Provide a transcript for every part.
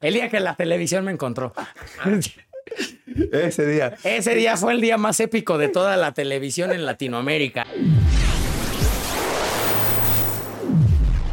El día que la televisión me encontró. Ese día. Ese día fue el día más épico de toda la televisión en Latinoamérica.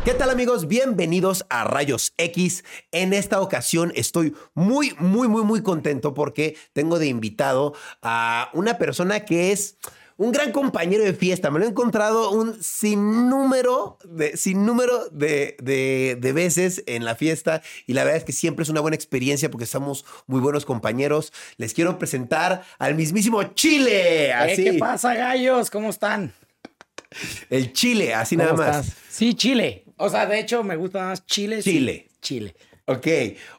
¿Qué tal amigos? Bienvenidos a Rayos X. En esta ocasión estoy muy, muy, muy, muy contento porque tengo de invitado a una persona que es un gran compañero de fiesta. Me lo he encontrado un sinnúmero de, sinnúmero de, de, de veces en la fiesta y la verdad es que siempre es una buena experiencia porque somos muy buenos compañeros. Les quiero presentar al mismísimo Chile. Eh, Así. ¿Qué pasa, gallos? ¿Cómo están? El Chile, así nada ¿Cómo más. estás? Sí, Chile. O sea, de hecho, me gusta más Chile. sí. Chile. Ok.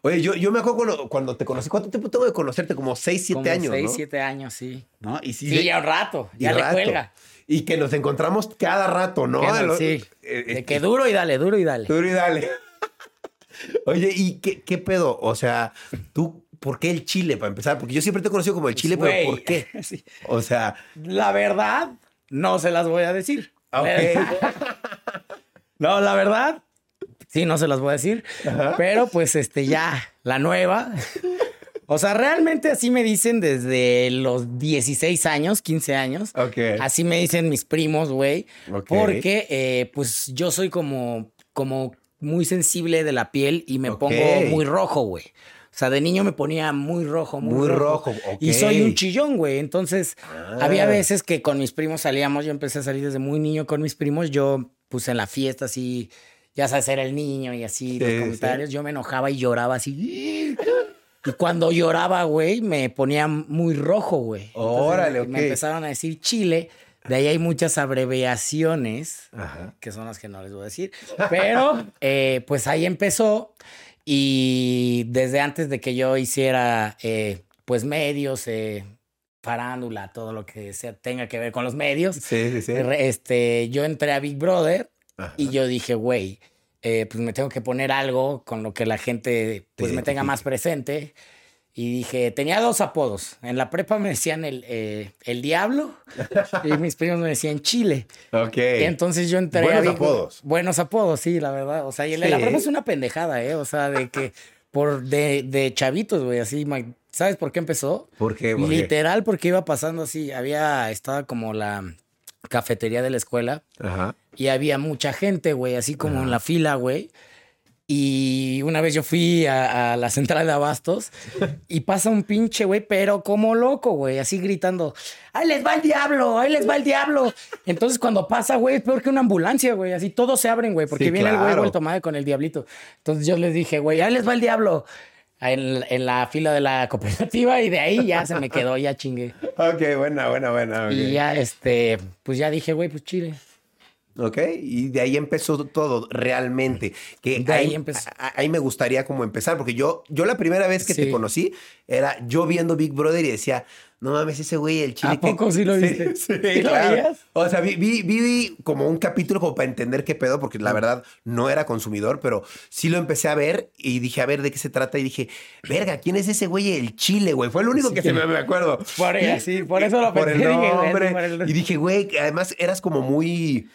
Oye, yo, yo me acuerdo cuando, cuando te conocí. ¿Cuánto tiempo tengo de conocerte? Como 6, 7 Como años, seis, ¿no? siete años, sí. ¿No? Y sí, Sí, de- ya un rato. Ya le rato. cuelga. Y que nos encontramos cada rato, ¿no? Que no, sí. eh, De eh, que duro y dale, duro y dale. Duro y dale. Oye, ¿y qué, qué pedo? O sea, tú, ¿por qué el Chile para empezar? Porque yo siempre te he conocido como el Chile, pero ¿por qué? Sí. O sea, La verdad, no se las voy a decir. ok. No, la verdad, sí, no se las voy a decir. Pero pues este ya, la nueva. O sea, realmente así me dicen desde los 16 años, 15 años. Así me dicen mis primos, güey. Porque eh, pues yo soy como, como muy sensible de la piel y me pongo muy rojo, güey. O sea, de niño me ponía muy rojo, muy, Muy rojo. Y soy un chillón, güey. Entonces, Ah. había veces que con mis primos salíamos, yo empecé a salir desde muy niño con mis primos, yo pues en la fiesta así, ya sabes, era el niño y así, Sí, los sí. comentarios, yo me enojaba y lloraba así. Y cuando lloraba, güey, me ponía muy rojo, güey. Entonces, Órale, Me ok. empezaron a decir Chile. De ahí hay muchas abreviaciones, Ajá. que son las que no les voy a decir. Pero, eh, pues ahí empezó. Y desde antes de que yo hiciera, eh, pues, medios, eh, farándula, todo lo que sea, tenga que ver con los medios, Sí, sí, sí. este, yo entré a Big Brother Ajá. y yo dije, güey, eh, pues me tengo que poner algo con lo que la gente pues me tenga más presente. Y dije, tenía dos apodos. En la prepa me decían el, eh, el diablo y mis primos me decían Chile. Ok. Y entonces yo entré Buenos apodos. Buenos apodos, sí, la verdad. O sea, y el de la prepa es una pendejada, ¿eh? O sea, de que por de, de chavitos, güey, así. ¿Sabes por qué empezó? ¿Por qué? ¿Por qué? Literal, porque iba pasando así. Había, estaba como la cafetería de la escuela Ajá. y había mucha gente, güey, así como en la fila, güey. Y una vez yo fui a, a la central de abastos y pasa un pinche, güey, pero como loco, güey, así gritando, ¡ahí les va el diablo! ¡ahí les va el diablo! Entonces cuando pasa, güey, es peor que una ambulancia, güey, así todos se abren, güey, porque Sí, viene el güey vuelto madre con el diablito. Entonces yo les dije, güey, ¡ahí les va el diablo! En, en la fila de la cooperativa y de ahí ya se me quedó, ya chingué. Ok, buena, buena, buena. Y ya, este, pues ya dije, güey, pues chile. Ok, y de ahí empezó todo realmente. Que De ahí empezó. a- a- ahí me gustaría como empezar, porque yo, yo la primera vez que te conocí era yo viendo Big Brother y decía, no mames, ese güey, el chile. ¿A poco sí lo viste? Sí, ¿Sí claro. veías? O sea, vi, vi, vi como un capítulo como para entender qué pedo, porque la verdad no era consumidor, pero sí lo empecé a ver y dije, a ver de qué se trata. Y dije, verga, ¿quién es ese güey? El chile, güey. Fue el único que se me, me acuerdo. Por, Y- sí, por eso lo por el pensé, dije, güey, nombre. por el- Y dije, güey, además eras como muy.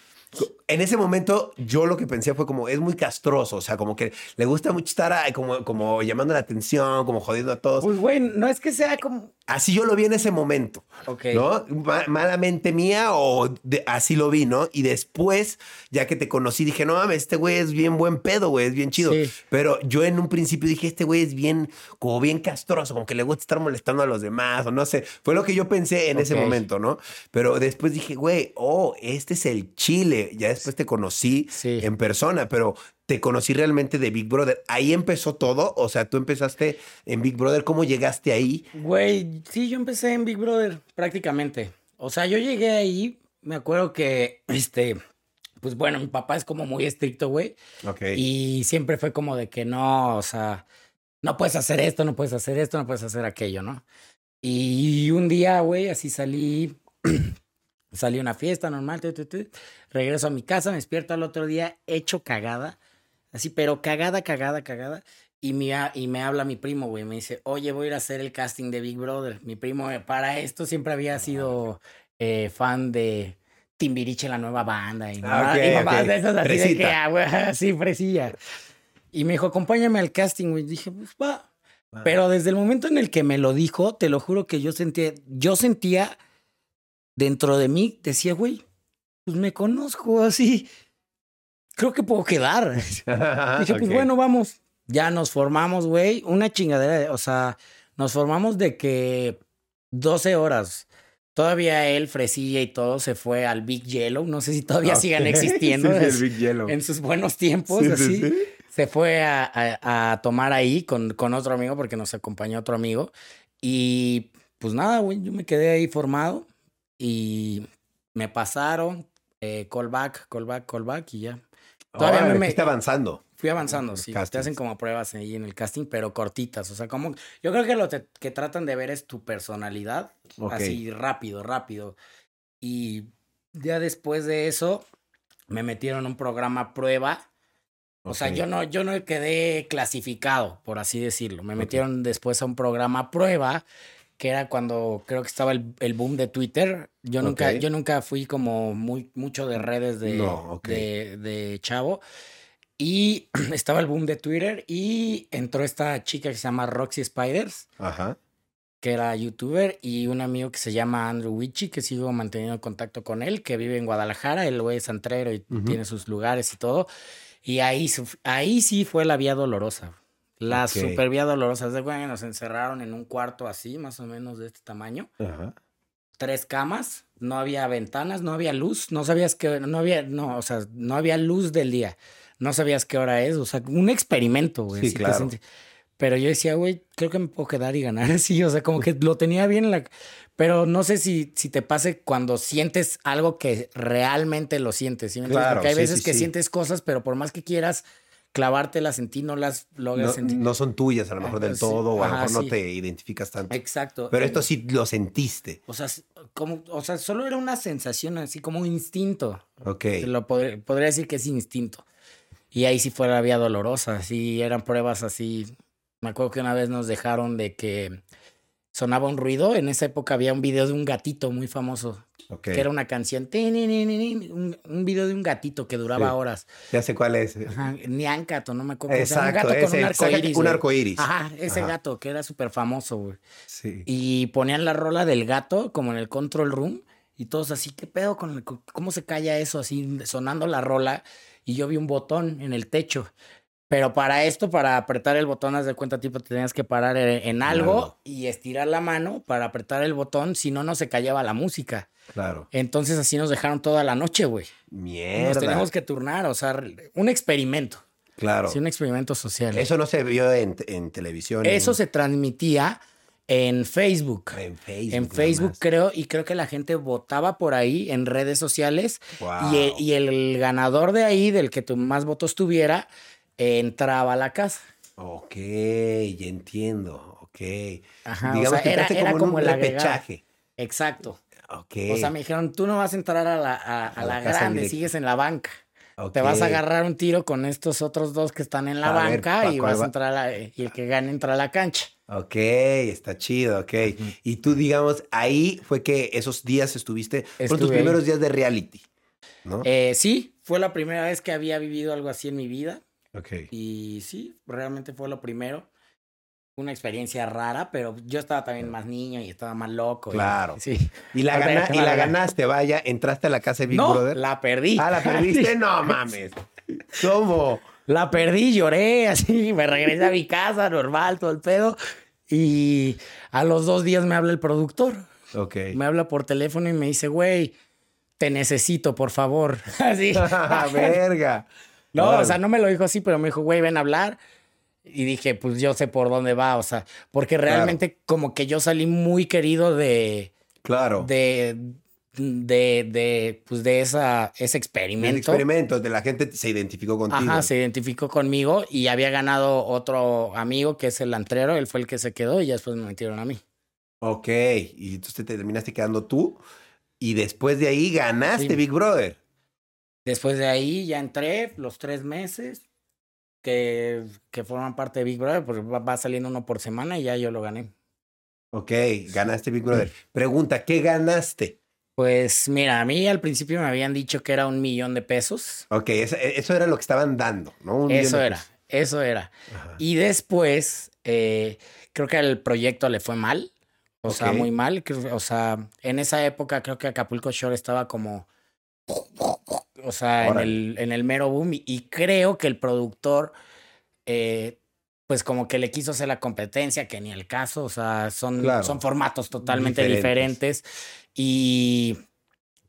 En ese momento, yo lo que pensé fue como, es muy castroso, o sea, como que le gusta mucho estar como, como llamando la atención, como jodiendo a todos. Pues, güey, no es que sea como. Así yo lo vi en ese momento, Ok. ¿no? Ma- malamente mía o de- así lo vi, ¿no? Y después, ya que te conocí, dije, no mames, este güey es bien buen pedo, güey, es bien chido. Sí. Pero yo en un principio dije, este güey es bien, como bien castroso, como que le gusta estar molestando a los demás, o no sé. Fue lo que yo pensé en ese momento, ¿no? Pero después dije, güey, oh, este es el chile. Ya después te conocí Sí. en persona, pero te conocí realmente de Big Brother. Ahí empezó todo. O sea, tú empezaste en Big Brother. ¿Cómo llegaste ahí? Güey, sí, yo empecé en Big Brother prácticamente. O sea, yo llegué ahí, me acuerdo que, este, pues bueno, mi papá es como muy estricto, güey. Ok. Y siempre fue como de que no, o sea, no puedes hacer esto, no puedes hacer esto, no puedes hacer aquello, ¿no? Y un día, güey, así salí, salí a una fiesta normal, tu, tu, tu, regreso a mi casa, me despierto al otro día hecho cagada, así, pero cagada, cagada, cagada. Y me, y me habla mi primo, güey, me dice, oye, voy a ir a hacer el casting de Big Brother. Mi primo, eh, para esto siempre había sido eh, fan de Timbiriche, la nueva banda. Y, Ah, mamá- y ok, mamás ok. de esas así de Fresita. que, ah, güey, así, fresilla. Y me dijo, acompáñame al casting, güey. Dije, pues va. Ah. Pero desde el momento en el que me lo dijo, te lo juro que yo sentía, yo sentía dentro de mí, decía, güey, pues me conozco así. Creo que puedo quedar. Dije, pues bueno, vamos. Ya nos formamos, güey. Una chingadera, de- o sea, nos formamos de que 12 horas. Todavía él, Fresilla y todo se fue al Big Yellow. No sé si todavía sigan Ok. existiendo Sí, sí, es- el Big Yellow. en sus buenos tiempos, Sí, sí, así. sí. Se fue a, a- a tomar ahí con, con otro amigo porque nos acompañó otro amigo. Y pues nada, güey, yo me quedé ahí formado y me pasaron eh, callback, callback, callback y ya. Todavía Órale, me- fuiste avanzando. Fui avanzando, sí. Te hacen como pruebas ahí en el casting, pero cortitas. O sea, como. Yo creo que lo te- que tratan de ver es tu personalidad. Así rápido, rápido. Y ya después de eso, me metieron a un programa prueba. O sea, yo no, yo no quedé clasificado, por así decirlo. Me metieron después a un programa prueba, que era cuando creo que estaba el, el boom de Twitter. Yo nunca, Ok. yo nunca fui como muy, mucho de redes de, No, ok. de, de chavo. Y estaba el boom de Twitter y entró esta chica que se llama Roxy Spiders, Ajá. que era youtuber, y un amigo que se llama Andrew Wichi, que sigo manteniendo contacto con él, que vive en Guadalajara, el güey es santrero y Ujú. tiene sus lugares y todo. Y ahí, ahí sí fue la vía dolorosa. La Ok. super vía dolorosa. De güey, nos encerraron en un cuarto así, más o menos de este tamaño. Ajá. Tres camas, no había ventanas, no había luz, no sabías que, no había, no, o sea, no había luz del día. No sabías qué hora es, o sea, un experimento, güey. Sí, claro. Pero yo decía, güey, creo que me puedo quedar y ganar así, o sea, como que lo tenía bien en la... Pero no sé si, si te pase cuando sientes algo que realmente lo sientes, ¿sí? Claro, Porque hay sí, veces sí, que sientes cosas, pero por más que quieras clavártelas en ti, no las logras No, sentir. no son tuyas a lo mejor del sí. todo, o a lo mejor no sí. te identificas tanto. Exacto. Pero Eh, esto sí lo sentiste. O sea, como, o sea, solo era una sensación así como un instinto. Ok. Lo podría decir que es instinto. Y ahí sí fue la vía dolorosa. Sí, eran pruebas así. Me acuerdo que una vez nos dejaron de que sonaba un ruido. En esa época había un video de un gatito muy famoso. Ok. Que era una canción. Un, un video de un gatito que duraba Sí. horas. Ya sé cuál es. Ajá, Niancato, no me acuerdo. cómo se llama, Exacto, un gato con ese, un arcoíris. un arcoíris. Ajá, ese Ajá. gato que era súper famoso, güey. Sí. Y ponían la rola del gato como en el control room y todos así, ¿qué pedo con el, cómo se calla eso así sonando la rola? Y yo vi un botón en el techo. Pero para esto, para apretar el botón, haz de cuenta, tipo, te tenías que parar en, algo y estirar la mano para apretar el botón, si no, no se callaba la música. Claro. Entonces así nos dejaron toda la noche, güey. Nos Mierda. teníamos que turnar, o sea, un experimento. Claro. Sí, un experimento social. Eso no se vio en, en televisión. en- Eso se transmitía en Facebook. En Facebook. En Facebook creo, y creo que la gente votaba por ahí en redes sociales. Wow. Y, el, y el ganador de ahí, del que tu- más votos tuviera, entraba a la casa. Ok, ya entiendo. Ok. Ajá, o Digamos sea, que era- como en como un el repechaje. Exacto. Ok. O sea, me dijeron, tú no vas a entrar a la, a, a A la grande, directa. sigues en la banca. Ok. Te vas a agarrar un tiro con estos otros dos que están en la ver, banca ¿pa' y vas va? a entrar a la- y el que gane entra a la cancha. Ok, está chido, ok. Y tú, digamos, ahí fue que esos días estuviste, fueron tus primeros días de reality, ¿no? Eh, sí, fue la primera vez que había vivido algo así en mi vida. Ok. Y sí, realmente fue lo primero. Una experiencia rara, pero yo estaba también más niño y estaba más loco. y- Claro. sí. Y la, gana- te y la ganaste, vaya, entraste a la casa de Big no, Brother. la perdí. Ah, la perdiste, no mames. ¿Cómo? La perdí, lloré, así, me regresé a mi casa, normal, todo el pedo. Y a los dos días me habla el productor. Ok. Me habla por teléfono y me dice, güey, te necesito, por favor. Así. Verga. No, Órale. o sea, no me lo dijo así, pero me dijo, güey, ven a hablar. Y dije, pues yo sé por dónde va, o sea, porque realmente como que yo salí muy querido de, Claro. de, de, de, pues de esa, ese El experimento. experimento de la gente se identificó contigo. Ajá, se identificó conmigo y había ganado otro amigo que es el antrero, él fue el que se quedó y ya después me metieron a mí. Ok. Y entonces te terminaste quedando tú. Y después de ahí ganaste Sí. Big Brother. Después de ahí ya entré los tres meses que, que forman parte de Big Brother, pues va, va saliendo uno por semana y ya yo lo gané. Ok, ganaste Big Brother. Pregunta, ¿qué ganaste? Pues mira, a mí al principio me habían dicho que era un millón de pesos. Ok, eso, eso era lo que estaban dando, ¿no? Un Eso era. pesos. Eso era. Y después, eh, creo que el proyecto le fue mal. O sea, muy mal. O sea, en esa época creo que Acapulco Shore estaba como. O sea, en el, en el mero boom. Y, y creo que el productor. eh, pues como que le quiso hacer la competencia, que ni el caso, o sea, son, Claro. son formatos totalmente Diferentes. diferentes. y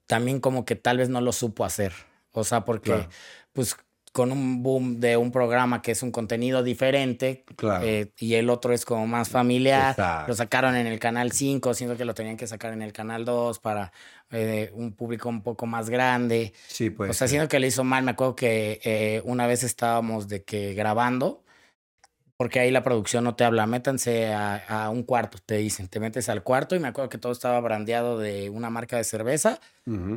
también como que tal vez no lo supo hacer, o sea, porque Claro. pues con un boom de un programa que es un contenido diferente Claro. eh, y el otro es como más familiar, Exacto. lo sacaron en el canal 5, siendo que lo tenían que sacar en el canal 2 para eh, un público un poco más grande. Sí, pues. O sea, siento que le hizo mal. Me acuerdo que eh, una vez estábamos de que grabando, porque ahí la producción no te habla, métanse a, a un cuarto, te dicen, te metes al cuarto y me acuerdo que todo estaba brandeado de una marca de cerveza.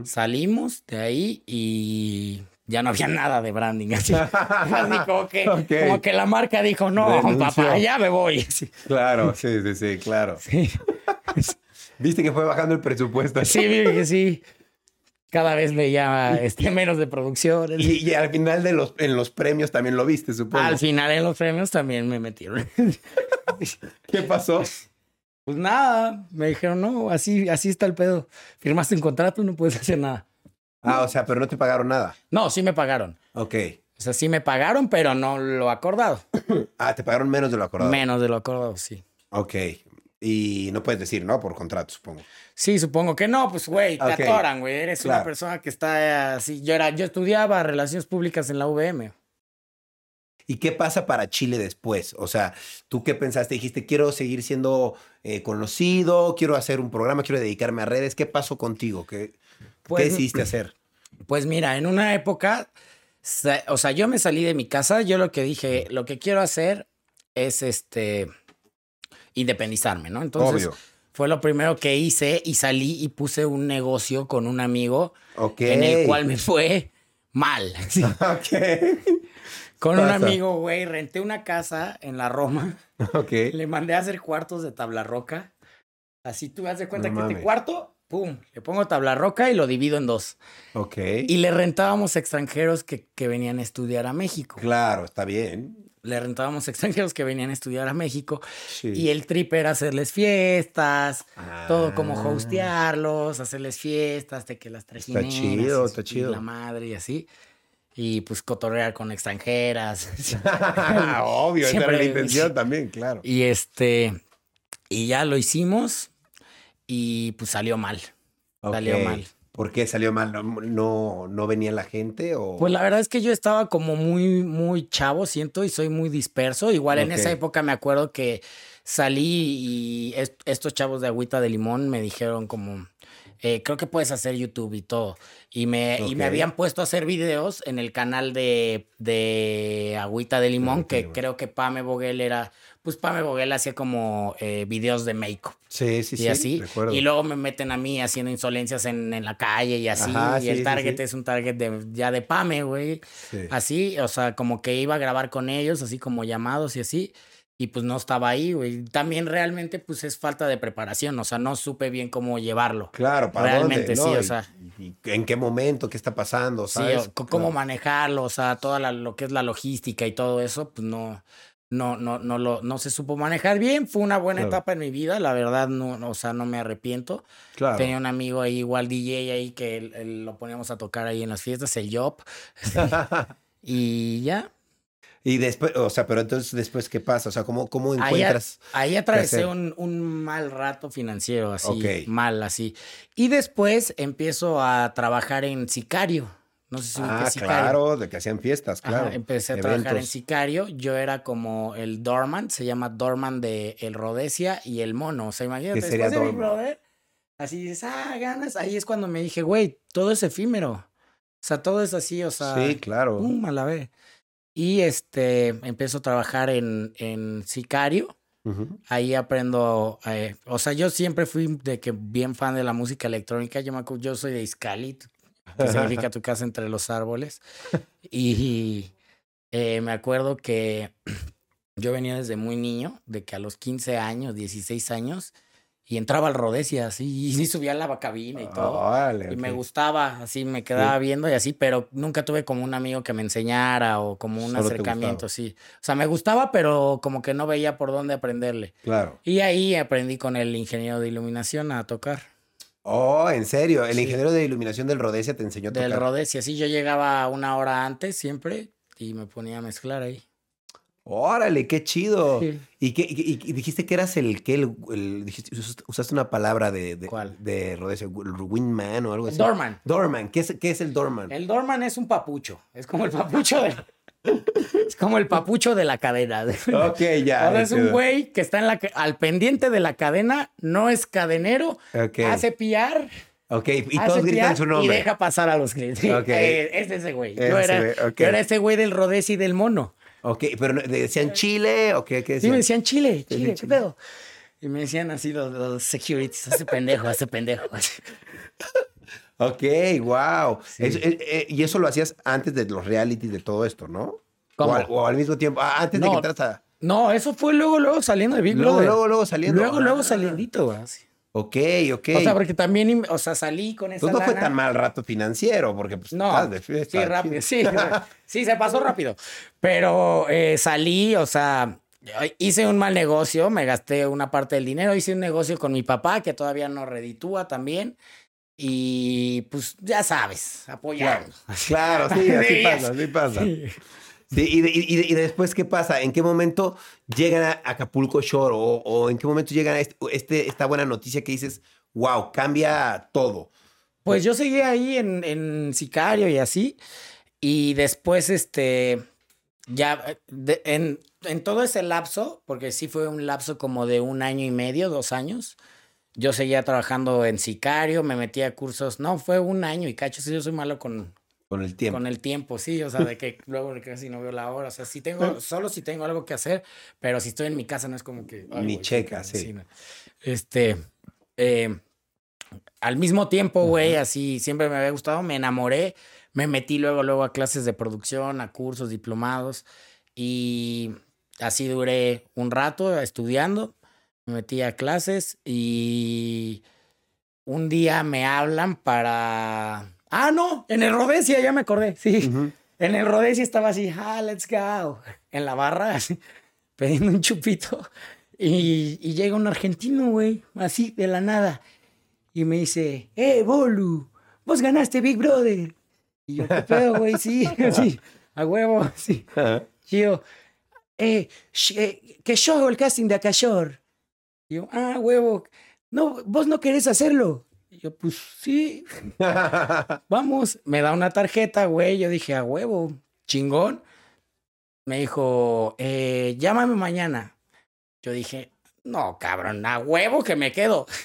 Salimos de ahí y ya no había nada de branding. Así, Así como, que, Ok. como que la marca dijo, no, papá, ya me voy. Claro, sí, sí, sí, claro. Sí. Viste que fue bajando el presupuesto. Sí, que sí. Cada vez veía este, menos de producción. Y, y al final de los, en los premios también lo viste, supongo. Al final en los premios también me metieron. ¿Qué pasó? Pues nada, me dijeron, no, así, así está el pedo. Firmaste un contrato, no puedes hacer nada. Ah, o sea, pero no te pagaron nada. No, sí me pagaron. Ok. O sea, sí me pagaron, pero no lo acordado. Ah, te pagaron menos de lo acordado. Menos de lo acordado, sí. Ok. Y no puedes decir, ¿no? Por contrato, supongo. Sí, supongo que no, pues güey, te Ok. atoran, güey. Eres una persona que está así. Yo era, yo estudiaba relaciones públicas en la UVM. ¿Y qué pasa para Chile después? O sea, ¿tú qué pensaste? Dijiste, quiero seguir siendo eh, conocido, quiero hacer un programa, quiero dedicarme a redes. ¿Qué pasó contigo? ¿Qué, Pues- ¿qué decidiste hacer? Pues mira, en una época, o sea, yo me salí de mi casa, yo lo que dije, lo que quiero hacer es este independizarme, ¿no? Entonces, Obvio. fue lo primero que hice y salí y puse un negocio con un amigo Ok. en el cual me fue mal. Sí. Ok. Con un amigo, güey, renté una casa en la Roma, Ok. le mandé a hacer cuartos de tabla roca. Así tú das de cuenta No que este mames. cuarto, pum, le pongo tabla roca y lo divido en dos. Ok. Y le rentábamos extranjeros que, que venían a estudiar a México. Claro, está bien. Le rentábamos extranjeros que venían a estudiar a México. Sí. Y el trip era hacerles fiestas, todo como Ah. hostearlos, hacerles fiestas, de que las trajineras. chido, y- está chido. la madre y así. Y pues cotorrear con extranjeras. Obvio, esa era la intención también, claro. y este, y ya lo hicimos y pues salió mal. Salió mal. ¿Por qué salió mal? ¿No, no, no venía la gente o...? Pues la verdad es que yo estaba como muy, muy chavo, siento, y soy muy disperso. Igual en esa época me acuerdo que salí y est- estos chavos de agüita de limón me dijeron como, eh, creo que puedes hacer YouTube y todo. Y me, y me habían puesto a hacer videos en el canal de, de agüita de limón, que creo que Pame Boguel era, pues Pame Boguel hacía como eh, videos de make-up. sí, sí, y sí. así. recuerdo. Y luego me meten a mí haciendo insolencias en, en la calle y así. Ajá, y sí, el sí, target sí. es un target de, ya de Pame, güey. Sí. Así, o sea, como que iba a grabar con ellos, así como llamados y así. Y pues no estaba ahí, güey. También realmente, pues es falta de preparación. O sea, no supe bien cómo llevarlo. Claro, ¿para Realmente, dónde? sí, ¿no? o Y- sea. y ¿En qué momento? ¿Qué está pasando? Sí, ¿Sabes? o c- cómo manejarlo, o sea, toda la- lo que es la logística y todo eso, pues no, no, no, no lo, no se supo manejar bien. Fue una buena Claro. etapa en mi vida, la verdad, no, o sea, no me arrepiento. Claro. Tenía un amigo ahí, igual DJ ahí, que él- él lo poníamos a tocar ahí en las fiestas, el Job. y ya. y después, o sea, pero entonces después, ¿qué pasa? O sea, ¿cómo, cómo encuentras? ahí atravesé un, un mal rato financiero, así, mal, así. Y después empiezo a trabajar en Sicario. No sé si Ah, claro, de que hacían fiestas, Ajá, claro. empecé a trabajar en. Sicario. Yo era como el Dorman, se llama Dorman de El Rodesia y el Mono. O sea, imagínate, ¿Qué sería después de Big Dorman? Brother, así dices, ah, ganas. Ahí es cuando me dije, güey, todo es efímero. O sea, todo es así, o sea, Sí, claro. pum, a la vez. Y este, empiezo a trabajar en, en Sicario. Ujú. Ahí aprendo, eh, o sea, yo siempre fui de que bien fan de la música electrónica. Yo me yo soy de Iscali, que significa tu casa entre los árboles. Y eh, me acuerdo que yo venía desde muy niño, de que a los 15 años, 16 años, y entraba al Rodesia así, y sí subía a la cabina y todo. Órale, y me gustaba, así me quedaba viendo y así, pero nunca tuve como un amigo que me enseñara o como un Solo acercamiento, sí. O sea, me gustaba, pero como que no veía por dónde aprenderle. Claro. Y ahí aprendí con el ingeniero de iluminación a tocar. Oh, en serio. El Sí. ingeniero de iluminación del Rodesia te enseñó a tocar. Del Rodesia, sí, yo llegaba una hora antes siempre y me ponía a mezclar ahí. Órale, qué chido. Sí. ¿Y, qué, y, y dijiste que eras el que el, usaste una palabra de, de, ¿Cuál? de Rodesia, wingman o algo así. Doorman. Doorman. ¿Qué es, qué es el doorman? El doorman es un papucho. Es como el papucho de. es como el papucho de la cadena. Ok, ya. Ahora es un güey que está en la, ca- al pendiente de la cadena, no es cadenero, hace piar, Ok, y todos gritan su y nombre. deja pasar a los clientes. Ok. Eh, es ese güey. Yo Ese era, yo ese güey del Rodés y del mono. Ok, pero ¿decían Chile o qué, qué Sí, me decían? decían Chile, decían Chile, ¿qué pedo? Y me decían así los, los securities, hace pendejo, hace pendejo. Ok, wow. Eso- eh, eh, y eso lo hacías antes de los realities, de todo esto, ¿no? ¿Cómo? O al, o al mismo tiempo, ah, antes de que entras a... No, eso fue luego, luego saliendo de Big Luego, Brother. luego, luego saliendo. Luego, luego Ah. saliendito, güey. Ok, ok. O sea, porque también, o sea, salí con esa Pues no fue tan mal rato financiero, porque pues No, estás de fiesta. sí, rápido, sí, sí, se pasó rápido. Pero eh, salí, o sea, hice un mal negocio, me gasté una parte del dinero, hice un negocio con mi papá que todavía no reditúa también. Y pues ya sabes, Claro, apoyando. claro, sí, así Sí, pasa, así pasa. Sí. Sí, y, de- y de- y después, ¿qué pasa? ¿En qué momento llegan a Acapulco Shore? ¿O, o en qué momento llegan a este, este- esta buena noticia que dices, wow, cambia todo? Pues yo seguí ahí en, en Sicario y así. Y después, este, ya, eh, de- en, en todo ese lapso, porque sí fue un lapso como de un año y medio, dos años, yo seguía trabajando en Sicario, me metí a cursos, no, fue un año y cacho, sí, yo soy malo con, Con el tiempo. con el tiempo, sí, o sea, de que luego casi no veo la hora, o sea, sí tengo, solo si tengo algo que hacer, pero si estoy en mi casa no es como que... ay, Ni checa, sí. Este, eh, al mismo tiempo, güey, así siempre me había gustado, me enamoré, me metí luego, luego a clases de producción, a cursos, diplomados, y así duré un rato estudiando, me metí a clases y un día me hablan para... Ah, no, en el Rodesia, ya me acordé, sí. En el Rodesia estaba así, ah, let's go. En la barra, así, pidiendo un chupito. Y, y llega un argentino, güey, así de la nada. Y me dice, eh, Bolu, vos ganaste Big Brother. Y yo, ¿qué pedo, güey? Sí, así, a huevo, sí. Y yo, eh, eh, que yo hago el casting de Acayor. Y yo, ah, huevo, no, vos no querés hacerlo. Y yo, pues sí, vamos. Me da una tarjeta, güey. Yo dije, a huevo, chingón. Me dijo, eh, llámame mañana. Yo dije, no, cabrón, a huevo que me quedo.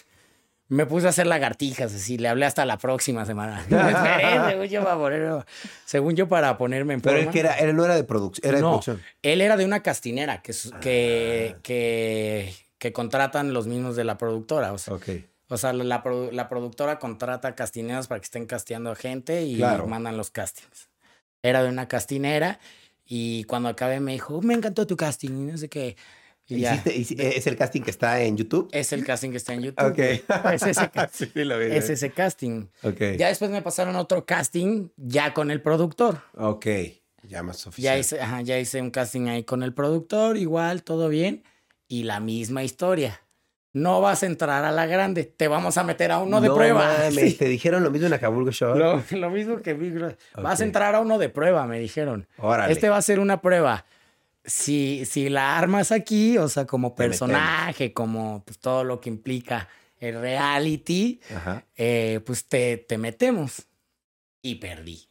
Me puse a hacer lagartijas, así, le hablé hasta la próxima semana. Esperé, según yo, para poner- según yo, para ponerme en Pero forma. es que era, era- no era de producción, era de No, producción. él era de una castinera que, Ah. que, que, que contratan los mismos de la productora. O sea, Ok. o sea la, la produ- la productora contrata castineras para que estén casteando a gente y Claro. mandan los castings. Era de una castinera y cuando acabé me dijo, me encantó tu casting y no sé qué. Y ya, Hiciste- hici- ¿Es el casting que está en YouTube? es el casting que está en YouTube. Ok. Es ese, ca- sí, sí, lo vi. es ese casting. Ok. Ya después me pasaron otro casting ya con el productor. Ok. Ya más Ya oficial. hice, ajá, ya hice un casting ahí con el productor, igual, todo bien. Y la misma historia. No vas a entrar a la grande, te vamos a meter a uno de No prueba. mames, Sí. ¿Te dijeron lo mismo en Acapulco Shore? Lo, lo mismo que Big. Vas a entrar a uno de prueba, me dijeron. Órale. Este va a ser una prueba. Si, si la armas aquí, o sea, como personaje, como pues, todo lo que implica el reality, eh, pues te, te metemos. Y perdí.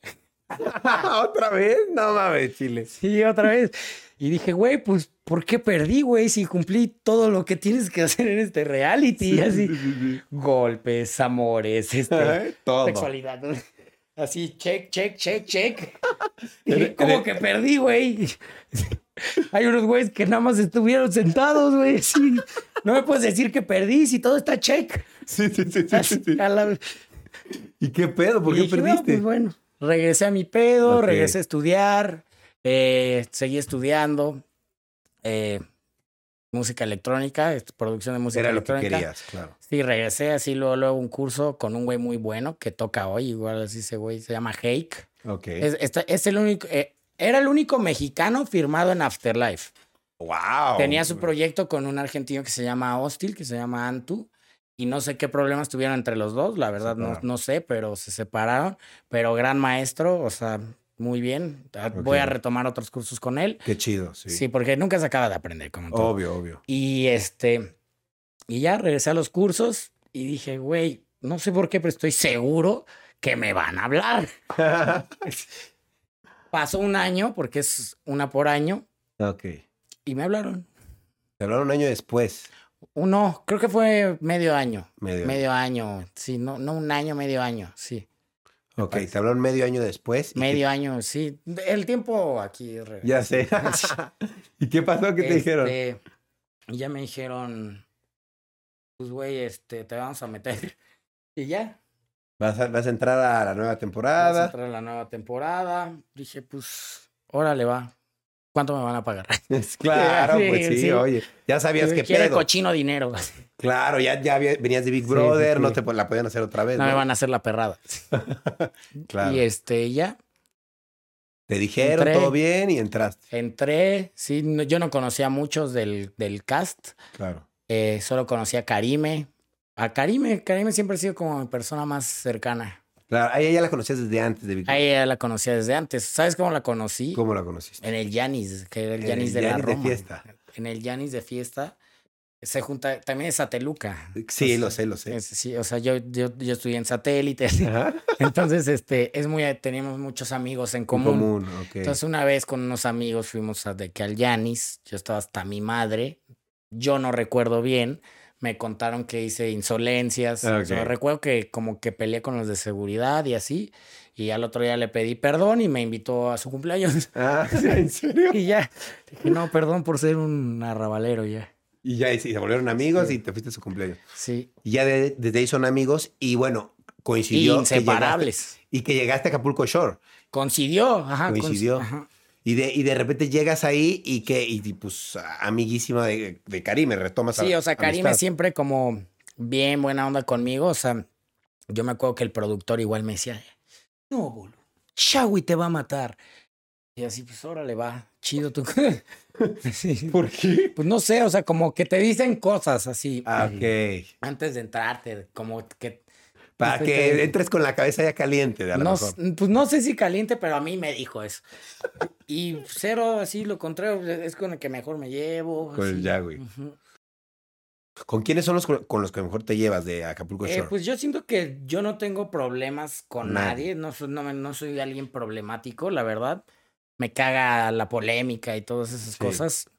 ¿Otra vez? No mames, Chile. Sí, otra vez. Y dije, güey, pues, ¿por qué perdí, güey? Si cumplí todo lo que tienes que hacer en este reality. Sí, así, sí, sí, sí. golpes, amores, este, Todo. sexualidad. ¿no? Así, check, check, check, check. Como el- que perdí, güey. Hay unos güeyes que nada más estuvieron sentados, güey. Sí. No me puedes decir que perdí si todo está check. Sí, sí, sí, sí, sí, la- ¿Y qué pedo? ¿Por Y qué dije, "No, perdiste? pues bueno, regresé a mi pedo, regresé a estudiar, eh, seguí estudiando. eh, música electrónica, producción de música Era lo que electrónica. querías, claro. Sí, regresé así luego, luego un curso con un güey muy bueno que toca hoy, igual así ese güey, se llama Hake. Ok. Es, el único, eh, era el único mexicano firmado en Afterlife. wow. Tenía su proyecto con un argentino que se llama Hostil, que se llama Antu. Y no sé qué problemas tuvieron entre los dos, la verdad no, no sé, pero se separaron. Pero gran maestro, o sea, muy bien. Ah, Voy a retomar otros cursos con él. Qué chido, sí. Sí, porque nunca se acaba de aprender, como todo. Obvio, obvio. Y este, y ya regresé a los cursos y dije, güey, no sé por qué, pero estoy seguro que me van a hablar. Pasó un año, porque es una por año, ok. y me hablaron. Te hablaron un año después. Uno, creo que fue medio año. Medio. Medio año, sí, no, no un año, medio año, sí. Ok, te hablaron medio año después. Medio año, sí. El tiempo aquí. es re- qué- Ya sé. ¿Y qué pasó? ¿Qué te dijeron? Este, ya me dijeron, pues güey, este, te vamos a meter. Y ya, ¿Vas a, vas a entrar a la nueva Vamos a temporada. entrar a la nueva temporada. Dije, pues, órale va. ¿Cuánto me van a pagar? Claro, Sí, pues sí, sí. oye. Ya sabías que Quiere pedo. cochino dinero. Claro, ya, ya venías de Big Brother, sí, no te po- la podían hacer otra vez. No ¿no? me van a hacer la perrada. Claro. Y este, ya Te dijeron entré. todo bien y entraste. entré. Sí, no- yo no conocía a muchos del, del cast. Claro. Eh, solo conocía a Karime. A Karime, Karime siempre ha sido como mi persona más cercana. Claro, a ella ya la conocías desde antes de Big A Brother. ella la conocía desde antes. ¿Sabes cómo la conocí? ¿Cómo la conociste? En el Yanis, que era el En Yanis de la Yanis de Roma. fiesta. En el Yanis de fiesta. Se junta, también es Sateluca. Sí, O lo sé, lo sé. es- sí, o sea, yo, yo, yo estudié en satélite. Ajá. Entonces, este, es muy, teníamos muchos amigos en En común. común, ok. Entonces, una vez con unos amigos fuimos a, de que al Yanis, yo estaba hasta mi madre, yo no recuerdo bien, me contaron que hice insolencias, o sea, Ok. recuerdo que como que peleé con los de seguridad y así, y al otro día le pedí perdón y me invitó a su cumpleaños. Ah, ¿en serio? Y ya, dije, no, perdón por ser un arrabalero ya. Y ya y se volvieron amigos Sí. y te fuiste a su cumpleaños. Sí. Y ya de- desde ahí son amigos y bueno, coincidió. que Inseparables. llegaste- y que llegaste a Acapulco Shore. Coincidió, ajá. Coincidió. ajá. Y de, y de repente llegas ahí y que, y pues, amiguísima de, de Karime, retomas Sí, a- o sea, Karime siempre como bien buena onda conmigo. O sea, yo me acuerdo que el productor igual me decía, no, boludo, Shawi te va a matar. Y así, pues, órale, va, chido tú. Sí. ¿Por qué? Pues no sé, o sea, como que te dicen cosas así. Ah, ok. Antes de entrarte, como que... Para que te- entres con la cabeza ya caliente, de a lo No, mejor. pues no sé si caliente, pero a mí me dijo eso. Y cero, así, lo contrario, es con el que mejor me llevo. Con el así. Yagüi. Ujú. ¿Con quiénes son los con, los que mejor te llevas de Acapulco Eh, Shore? pues yo siento que yo no tengo problemas con Nadie. nadie, no, soy- no, no soy alguien problemático, la verdad. Me caga la polémica y todas esas Sí. cosas.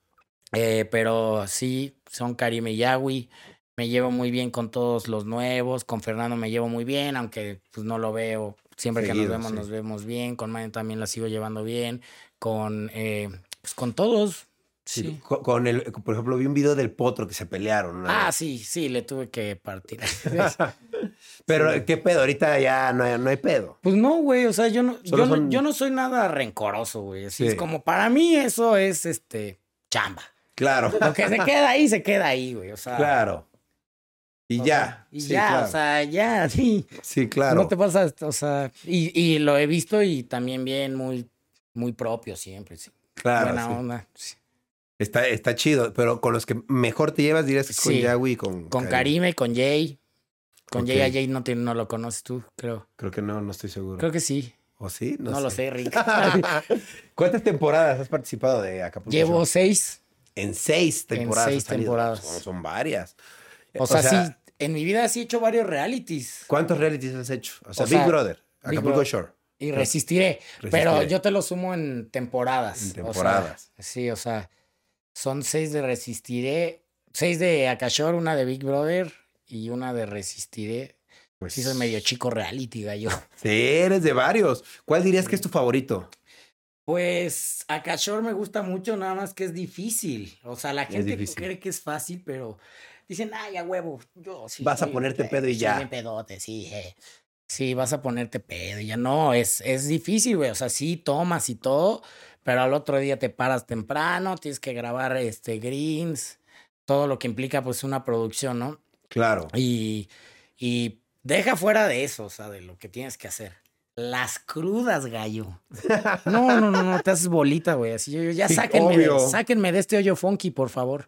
Eh, pero sí, son Karime y Yagüi. Me llevo muy bien con todos los nuevos. Con Fernando me llevo muy bien, aunque pues, no lo veo. Siempre que nos vemos, sí. nos vemos bien. Con Mane también la sigo llevando bien. Con, eh, pues, con todos. Sí, Sí. Con, con el, por ejemplo, vi un video del potro que se pelearon. una Ah, sí, sí, le tuve que partir. Pero, Sí. ¿qué pedo? Ahorita ya no hay, no hay pedo. Pues no, güey, o sea, yo no, yo, no- yo no soy nada rencoroso, güey. Así Sí. es como, para mí eso es, este, chamba. Claro. Lo que se queda ahí, se queda ahí, güey. O sea. claro. Y o ya. sea, y Sí, ya, claro. o sea, ya, sí. Sí, claro. No te pasa, o sea, y, y lo he visto y también bien, muy, muy propio siempre, sí. claro. Buena sí. onda. sí. Está, está chido, pero con los que mejor te llevas dirías que es con. Yagüi y con, Con Karime, con Jay. Con Jay a. Jay no, te, no lo conoces tú, creo. Creo que no, no estoy seguro. Creo que sí. ¿O sí? No, lo sé, Rick. ¿Cuántas temporadas has participado de Acapulco Llevo seis. En seis temporadas. seis has salido. temporadas. Son, son varias. O sea, sí, en mi vida sí he hecho varios realities. ¿Cuántos realities has hecho? O sea, O Big sea, Brother, Big Acapulco Brother. Shore. Y resistiré, Pero yo te lo sumo en temporadas. En o sea, temporadas. sí, o sea, son seis de Resistiré, seis de Akashore, una de Big Brother y una de Resistiré. Pues, Sí, soy medio chico reality, gallo. Sí, eres de varios. ¿Cuál dirías que es tu favorito? Pues Akashore me gusta mucho, nada más que es difícil. O sea, la gente cree que es fácil, pero dicen, ay, a huevo, yo sí. Vas a ponerte eh, pedo y ya. pedote, sí, eh. Sí, vas a ponerte pedo y ya no, es, es difícil, güey. O sea, sí tomas y todo, pero al otro día te paras temprano, tienes que grabar este greens, todo lo que implica pues una producción, ¿no? Claro. Y, y deja fuera de eso, o sea, de lo que tienes que hacer. Las crudas, gallo. No, no, no, no, te haces bolita, güey. Así yo, yo- ya Sí, sáquenme, de, sáquenme de este hoyo funky, por favor.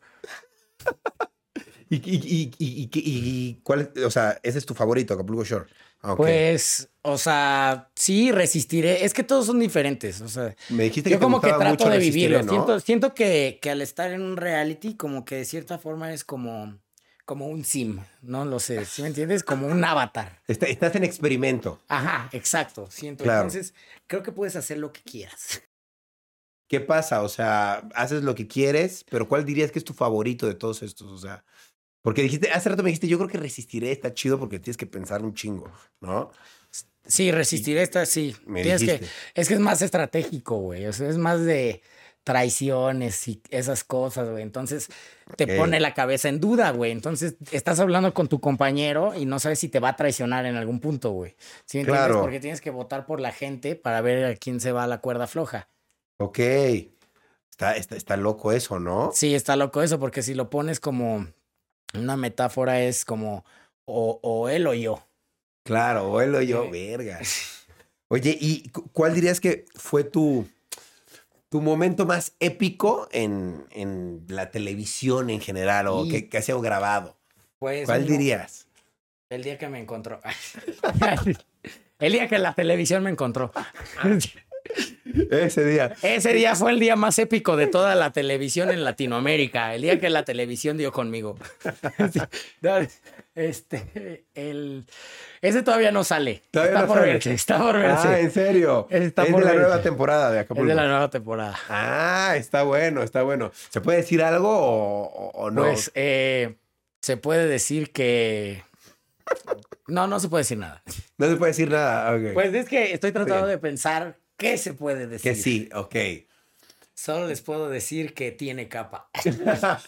¿Y, y, y, y, cuál es? O sea, ese es tu favorito, Acapulco Shore. Ah. Pues, o sea, sí, resistiré. Es que todos son diferentes, o sea. Me dijiste que Yo te como que gustaba trato de vivirlo. ¿no? Siento, siento que, que al estar en un reality, como que de cierta forma es como, como un sim, no lo sé, ¿sí me entiendes? Como un avatar. Está- estás en experimento. Ajá, exacto, siento. Claro. Entonces, creo que puedes hacer lo que quieras. ¿Qué pasa? O sea, haces lo que quieres, pero ¿cuál dirías que es tu favorito de todos estos? O sea, porque dijiste, hace rato me dijiste, yo creo que resistiré, está chido porque tienes que pensar un chingo, ¿no? Sí, resistir esta, sí. Me Tienes que, es que es más estratégico, güey. O sea, es más de traiciones y esas cosas, güey. Entonces, te pone la cabeza en duda, güey. Entonces, estás hablando con tu compañero y no sabes si te va a traicionar en algún punto, güey. ¿Sí me? Claro. Porque tienes que votar por la gente para ver a quién se va a la cuerda floja. Ok. Está, está, está loco eso, ¿no? Sí, está loco eso, porque si lo pones como una metáfora es como o, o él o yo. Claro, o él o yo, Sí. verga. Oye, ¿y cu- cuál dirías que fue tu, tu momento más épico en, en la televisión en general o Y- que, que has sido grabado? Pues, ¿Cuál dirías? El día que me encontró. el día que la televisión me encontró. Ese día. Ese día fue el día más épico de toda la televisión en Latinoamérica. El día que la televisión dio conmigo. Este, el, ese todavía no sale. Todavía está no por sale. verse. Está por verse. Ah, ¿en serio? Está es por de la verse. nueva temporada de es Acapulco. de la nueva temporada. Ah, está bueno, está bueno. ¿Se puede decir algo o, no? Pues eh, se puede decir que. No, no se puede decir nada. no se puede decir nada. Pues es que estoy tratando de pensar qué se puede decir. que sí, ok. Solo les puedo decir que tiene capa.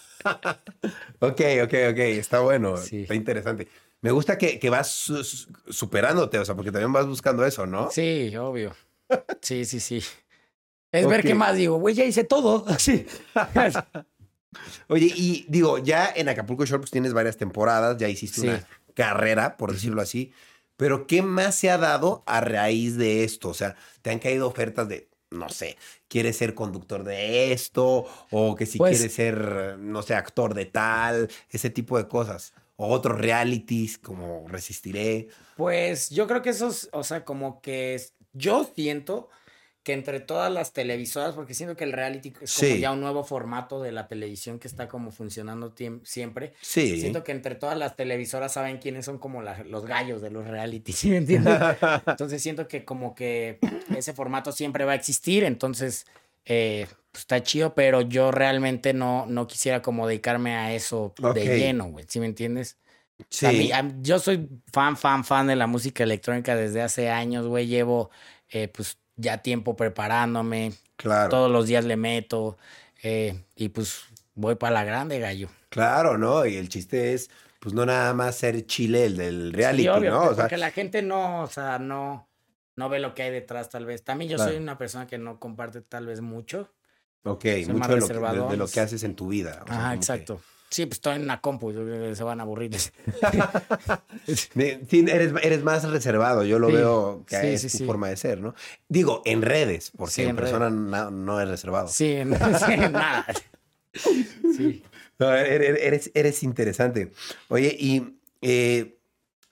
Ok, ok, ok. Está bueno. Sí. Está interesante. Me gusta que, que vas su- su- superándote, o sea, porque también vas buscando eso, ¿no? Sí, obvio. Sí, sí, sí. Es ver qué más digo, güey, ya hice todo. Sí. Oye, y digo, ya en Acapulco Shore pues tienes varias temporadas, ya hiciste Sí. una carrera, por decirlo así. Pero ¿qué más se ha dado a raíz de esto? O sea, ¿te han caído ofertas de, no sé, quieres ser conductor de esto? O que si Pues- quieres ser, no sé, actor de tal, ese tipo de cosas. O otros realities como Resistiré. Pues yo creo que eso es, o sea, como que yo siento que entre todas las televisoras, porque siento que el reality es como Sí. ya un nuevo formato de la televisión que está como funcionando siempre. Sí. Siento que entre todas las televisoras saben quiénes son como la- los gallos de los reality, ¿sí me entiendes? Entonces siento que como que ese formato siempre va a existir, entonces eh, pues, está chido, pero yo realmente no, no quisiera como dedicarme a eso de lleno, güey, ¿sí me entiendes? sí. A mí- a- yo soy fan, fan, fan de la música electrónica desde hace años, güey, llevo eh, pues ya tiempo preparándome, claro. todos los días le meto eh, y pues voy para la grande, gallo. Claro, ¿no? Y el chiste es, pues no nada más ser chile el del reality, Sí, obvio, ¿no? O sea, porque la gente no, o sea, no, no ve lo que hay detrás, tal vez. También yo Claro. soy una persona que no comparte tal vez mucho. ok, soy mucho más de lo, que, de- lo que haces en tu vida. o sea, que- exacto. Sí, pues estoy en una compu, se van a aburrir. Sí, eres, eres más reservado, yo lo Sí, veo que sí, es sí, tu forma de ser, ¿no? Digo, en redes, porque en, en persona no, no es reservado. Sí, sí, nada. Sí. No, eres, eres, eres interesante. Oye, y eh,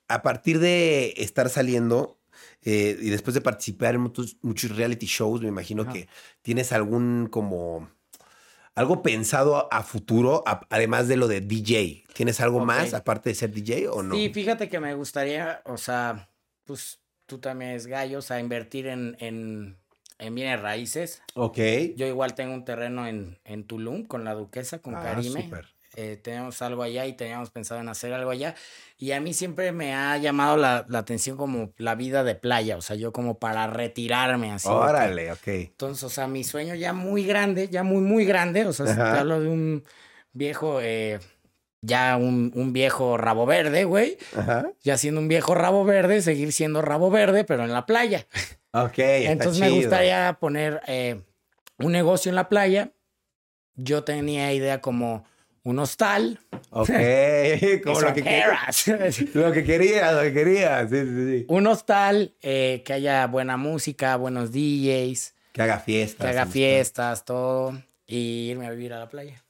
a partir de estar saliendo eh, y después de participar en muchos, muchos reality shows, me imagino que tienes algún como algo pensado a, futuro, a- además de lo de DJ. ¿Tienes algo más aparte de ser DJ o no? Sí, fíjate que me gustaría, o sea, pues tú también es gallo, o sea, invertir en, en, en bienes raíces. Ok. Yo igual tengo un terreno en, en Tulum con la duquesa, con Ah, Karime. Eh, tenemos algo allá y teníamos pensado en hacer algo allá. Y a mí siempre me ha llamado la, la atención como la vida de playa, o sea, yo como para retirarme así. Órale, ok. Entonces, o sea, mi sueño ya muy grande, ya muy, muy grande, o sea, si te hablo de un viejo, eh, ya un, un viejo rabo verde, güey, Ajá. ya siendo un viejo rabo verde, seguir siendo rabo verde, pero en la playa. Ok. Entonces me chido. gustaría poner eh, un negocio en la playa. Yo tenía idea como un hostal. Ok, como lo que, querías. Exageras. lo que querías, lo que querías. Sí, sí, sí. un hostal, eh, que haya buena música, buenos DJs, Que haga fiestas. que haga amistad. fiestas, todo. Y irme a vivir a la playa.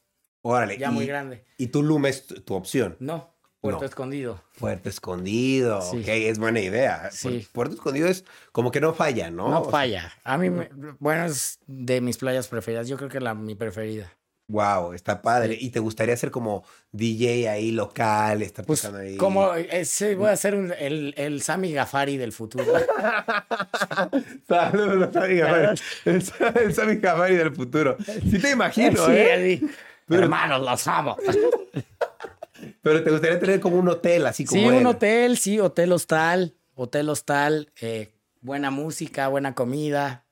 Órale. Ya y, muy grande. Y Tulum es tu, tu opción. No, Puerto No. Escondido. Puerto Escondido. Sí. Ok, es buena idea. Sí. Puer- Puerto Escondido es como que no falla, ¿no? No, falla. A mí, me- bueno, es de mis playas preferidas. Yo creo que la mi preferida. Wow, está padre. Sí. ¿Y te gustaría ser como DJ ahí local? Está Pues ahí. como ese, voy a ser un- el, el Sammy Gafari del futuro. Saludos, Sammy Gafari. El, el Sammy Gafari del futuro. Sí te imagino, Sí, ¿eh? Pero- Hermanos, los amo. Pero te gustaría tener como un hotel, así como Sí, un hotel, sí, hotel hostal, hotel hostal, eh, buena música, buena comida.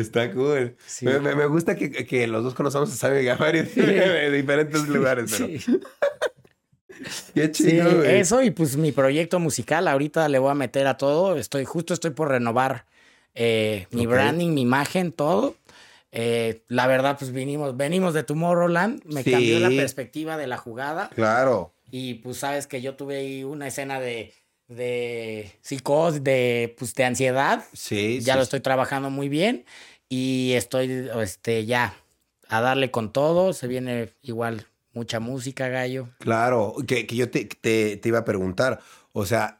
Está cool. Sí. Me, me- me gusta que, que los dos conocemos a Sammy Gafari de diferentes lugares, pero Sí, qué Sí, chido, güey. eso y pues mi proyecto musical, ahorita le voy a meter a todo. Estoy, justo estoy por renovar eh, mi branding, mi imagen, todo. Eh, la verdad, pues vinimos, venimos de Tomorrowland, me Sí. cambió la perspectiva de la jugada. Claro. Y pues sabes que yo tuve ahí una escena de, de psicosis, de, pues, de ansiedad. Sí. Ya sí, lo estoy trabajando muy bien y estoy este, ya a darle con todo. Se viene igual mucha música, gallo. Claro, que, que yo te, te, te iba a preguntar. O sea,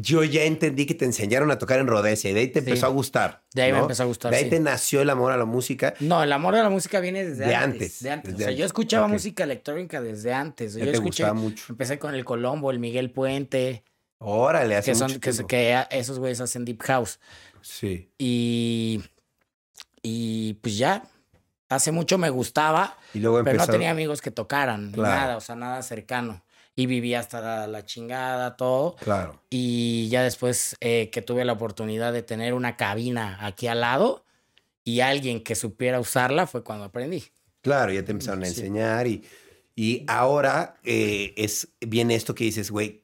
yo ya entendí que te enseñaron a tocar en Rodesia y de ahí te Sí. empezó a gustar. De ahí me empezó a gustar, De ahí sí. te nació el amor a la música. No, el amor de la música viene desde De antes, antes, De antes. desde o sea, yo escuchaba música electrónica desde antes. Yo te escuché, gustaba mucho. empecé con el Colombo, el Miguel Puente, Órale, hace que son, mucho que, esos güeyes hacen deep house. Sí. Y, y pues ya, hace mucho me gustaba, Y luego pero no tenía amigos que tocaran, Claro. nada, o sea, nada cercano. Y vivía hasta la, la chingada, todo. Claro. Y ya después eh, que tuve la oportunidad de tener una cabina aquí al lado y alguien que supiera usarla fue cuando aprendí. Claro, ya te empezaron a Sí. enseñar y, y ahora eh, es viene esto que dices, güey,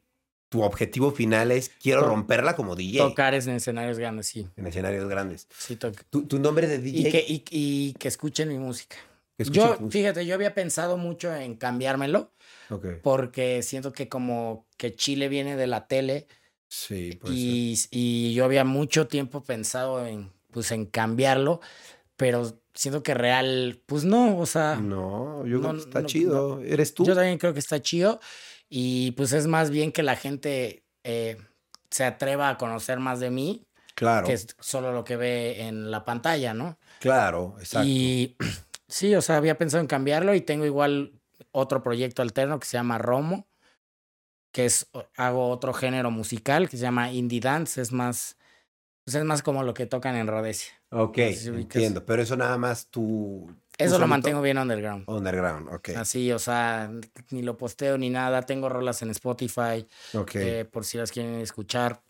tu objetivo final es quiero To- romperla como DJ Tocar en escenarios grandes, sí. en escenarios grandes. sí to- ¿Tu, tu nombre de DJ? y, que, y, y que escuchen mi música. que escuchen Yo, música. fíjate, yo había pensado mucho en cambiármelo Ok. porque siento que como que Chile viene de la tele Sí, puede ser. y, y yo había mucho tiempo pensado en, pues, en cambiarlo, pero siento que real, pues no, o sea, No, yo creo que está no, chido. ¿Eres tú? yo también creo que está chido y pues es más bien que la gente eh, se atreva a conocer más de mí claro, que es solo lo que ve en la pantalla, ¿no? claro, exacto. Y sí, o sea, había pensado en cambiarlo y tengo igual otro proyecto alterno que se llama Romo, que es, hago otro género musical que se llama Indie Dance, es más, pues es más como lo que tocan en Rhodesia. ok, entiendo. Pero eso nada más tú Eso lo solito? mantengo bien underground. Underground, ok. Así, o sea, ni lo posteo ni nada. Tengo rolas en Spotify, Ok. eh, por si las quieren escuchar.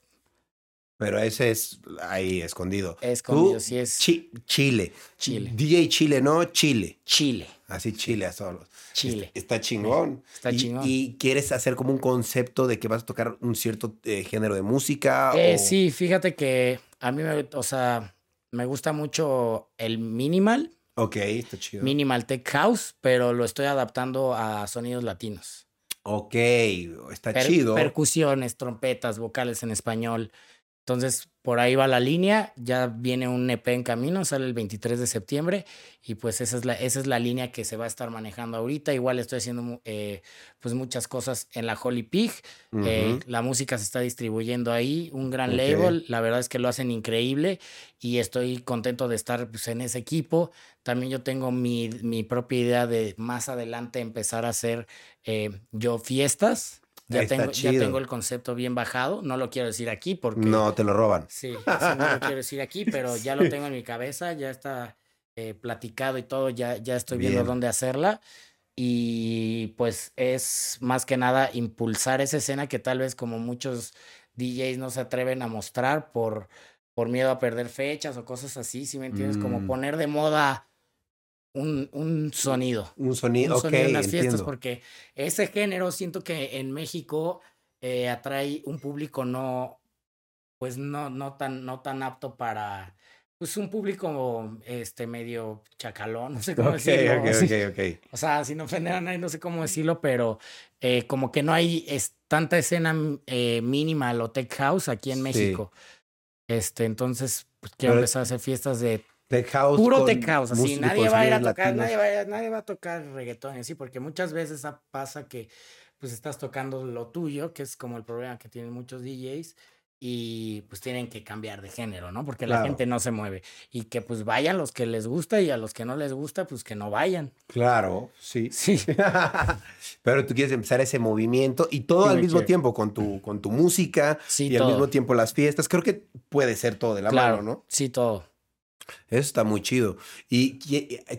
Pero ese es ahí escondido. Escondido, Tú, sí es Chi- Chile. Chile. DJ Chile, no Chile. Chile. Así Chile a solos. Chile. Está, está chingón. Está y, chingón. Y quieres hacer como un concepto de que vas a tocar un cierto eh, género de música. Eh, o- Sí, fíjate que a mí me, o sea, me gusta mucho el minimal, Ok, está chido. minimal tech house, pero lo estoy adaptando a sonidos latinos. ok, está Per- chido. Percusiones, trompetas, vocales en español. Entonces, por ahí va la línea. Ya viene un EP en camino, sale el 23 de septiembre. Y pues esa es la, esa es la línea que se va a estar manejando ahorita. Igual estoy haciendo eh, pues muchas cosas en la Holy Pig. Eh, la música se está distribuyendo ahí, un gran label, la verdad es que lo hacen increíble y estoy contento de estar pues, en ese equipo. También yo tengo mi, mi propia idea de más adelante empezar a hacer eh, yo fiestas. Ya tengo, ya tengo el concepto bien bajado, no lo quiero decir aquí porque... No, te lo roban. Sí, no lo quiero decir aquí, pero ya lo tengo en mi cabeza, ya está eh, platicado y todo, ya, ya estoy viendo Bien. dónde hacerla. Y pues es más que nada impulsar esa escena que tal vez como muchos DJs no se atreven a mostrar por, por miedo a perder fechas o cosas así, si me entiendes? Como Mm. poner de moda un, un sonido. Un sonido, Un sonido en las fiestas, porque ese género siento que en México eh, atrae un público no, pues no, no tan, no tan apto para, pues un público este medio chacalón, no sé cómo decirlo. ok, sí. ok, ok. O sea, sin ofender a nadie, no sé cómo decirlo, pero eh, como que no hay es, tanta escena eh, mínima lo tech house aquí en Sí. México. Este, entonces, pues, quiero Pero- empezar a hacer fiestas de Tech house. puro tech house, así nadie va a ir a tocar, nadie va, a- nadie va a tocar reggaetón así, porque muchas veces pasa que pues estás tocando lo tuyo, que es como el problema que tienen muchos DJs y pues tienen que cambiar de género, ¿no? Porque la gente no se mueve y que pues vayan los que les gusta y a los que no les gusta pues que no vayan. Claro, sí. Sí. Pero tú quieres empezar ese movimiento y todo Sí, al mismo quiero. tiempo con tu, con tu música Sí, y al mismo tiempo las fiestas. Creo que puede ser todo de la claro, mano, ¿no? Sí, todo. Eso está muy chido. ¿Y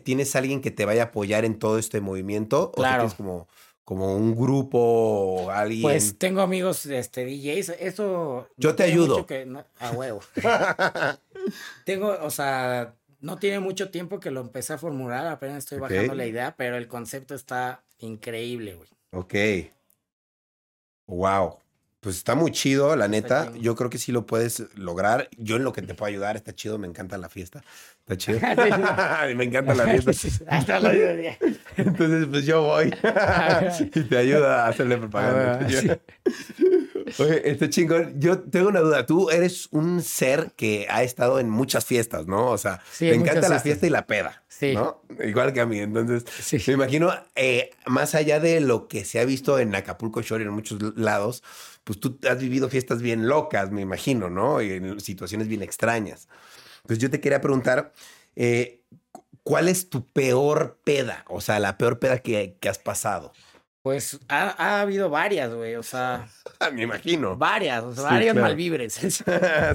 tienes alguien que te vaya a apoyar en todo este movimiento? ¿O tienes como, como un grupo o alguien? Pues tengo amigos este DJs, eso Yo no te ayudo. que- no- a huevo. Tengo, o sea, no tiene mucho tiempo que lo empecé a formular, apenas estoy bajando la idea, pero el concepto está increíble, güey. ok. Wow. Pues está muy chido, la neta. Yo creo que sí lo puedes lograr. Yo en lo que te puedo ayudar, está chido, me encanta la fiesta. Está chido. me encanta la fiesta. Hasta ya. Entonces, pues yo voy y te ayuda a hacerle propaganda. Ah. Oye, este chingón, yo tengo una duda. Tú eres un ser que ha estado en muchas fiestas, ¿no? O sea, Sí, te en encanta la fiesta y la peda, Sí. ¿no? Igual que a mí. Entonces, Sí. me imagino, eh, más allá de lo que se ha visto en Acapulco Shore y en muchos lados, pues tú has vivido fiestas bien locas, me imagino, ¿no? Y en situaciones bien extrañas. Pues yo te quería preguntar, eh, cu- ¿cuál es tu peor peda? O sea, la peor peda que, que has pasado. Pues ha, ha habido varias, güey, o sea, me imagino. varias, o sea, Sí, varios claro. malvibres.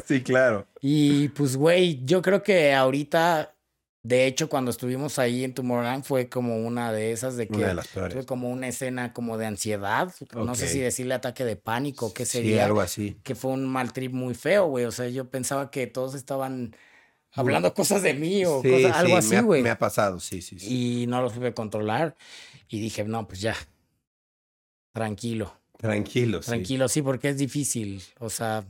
sí, claro. Y pues, güey, yo creo que ahorita, de hecho, cuando estuvimos ahí en Tomorrowland fue como una de esas de que Una de las como una escena como de ansiedad. No sé si decirle ataque de pánico, qué Sí, sería. algo así. Que fue un mal trip muy feo, güey. O sea, yo pensaba que todos estaban hablando cosas de mí o Sí, cosas- algo sí, así, me güey. Me, ha pasado, sí, sí, sí. Y no lo supe controlar. Y dije, no, pues ya. Tranquilo. Tranquilo, sí. Tranquilo, sí, porque es difícil. O sea,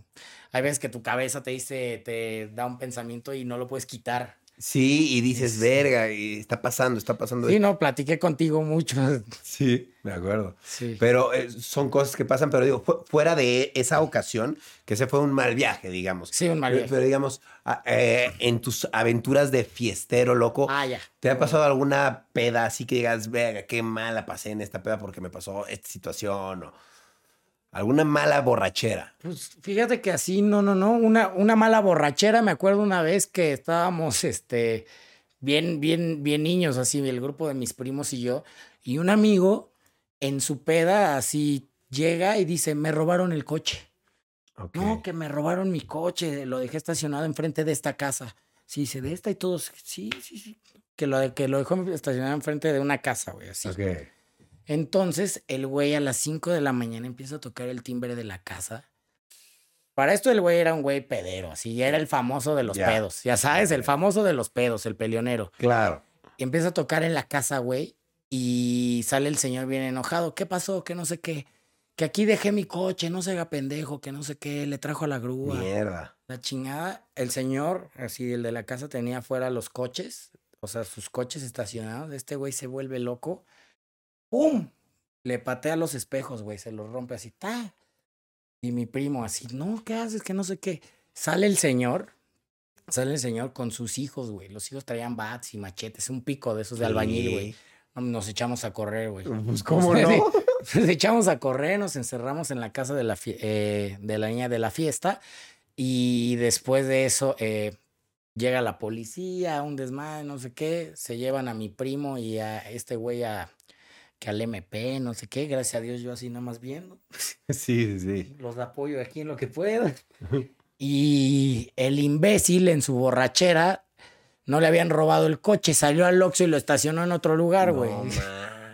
hay veces que tu cabeza te dice, te da un pensamiento y no lo puedes quitar. Sí, y dices, Es- verga, y está pasando, está pasando. Sí, no, platiqué contigo mucho. Sí, me acuerdo. Sí. Pero eh, son cosas que pasan, pero digo, fu- fuera de esa ocasión, que ese fue un mal viaje, digamos. Sí, un mal viaje. Pero digamos, a- eh, en tus aventuras de fiestero, loco, Ah, ya. ¿te ha pasado alguna peda así que digas, verga, qué mala pasé en esta peda porque me pasó esta situación? O alguna mala borrachera. Pues fíjate que así, no, no, no. Una, una mala borrachera. Me acuerdo una vez que estábamos, este, bien, bien, bien niños, así, el grupo de mis primos y yo. Y un amigo en su peda, así, llega y dice, me robaron el coche. No, que me robaron mi coche, lo dejé estacionado enfrente de esta casa. Sí, dice, de esta y todos, sí, sí, sí. Que lo, que lo dejó estacionado enfrente de una casa, güey, así. Ok. Entonces, el güey a las 5 de la mañana empieza a tocar el timbre de la casa. Para esto el güey era un güey pedero, así, era el famoso de los Ya. pedos. Ya sabes, el famoso de los pedos, el peleonero. Claro. Y empieza a tocar en la casa, güey, y sale el señor bien enojado. ¿Qué pasó? Que no sé qué. Que aquí dejé mi coche, no se haga pendejo, que no sé qué, le trajo a la grúa. Mierda. La chingada, el señor, así el de la casa, tenía afuera los coches, o sea, sus coches estacionados. Este güey se vuelve loco. ¡Pum! Le patea los espejos, güey, se los rompe así, ¡ta! Y mi primo así, no, ¿qué haces? Que no sé qué. Sale el señor, sale el señor con sus hijos, güey. Los hijos traían bats y machetes, un pico de esos de albañil, güey. Nos echamos a correr, güey. Pues, ¿cómo no? Nos echamos a correr, nos encerramos en la casa de la, eh, de la niña de la fiesta y después de eso eh, llega la policía, un desmadre, no sé qué, se llevan a mi primo y a este güey a, que al MP, no sé qué, gracias a Dios yo así nada más viendo, Sí, sí, sí. los apoyo aquí en lo que pueda. Y el imbécil en su borrachera no le habían robado el coche, salió al Oxxo y lo estacionó en otro lugar, güey. No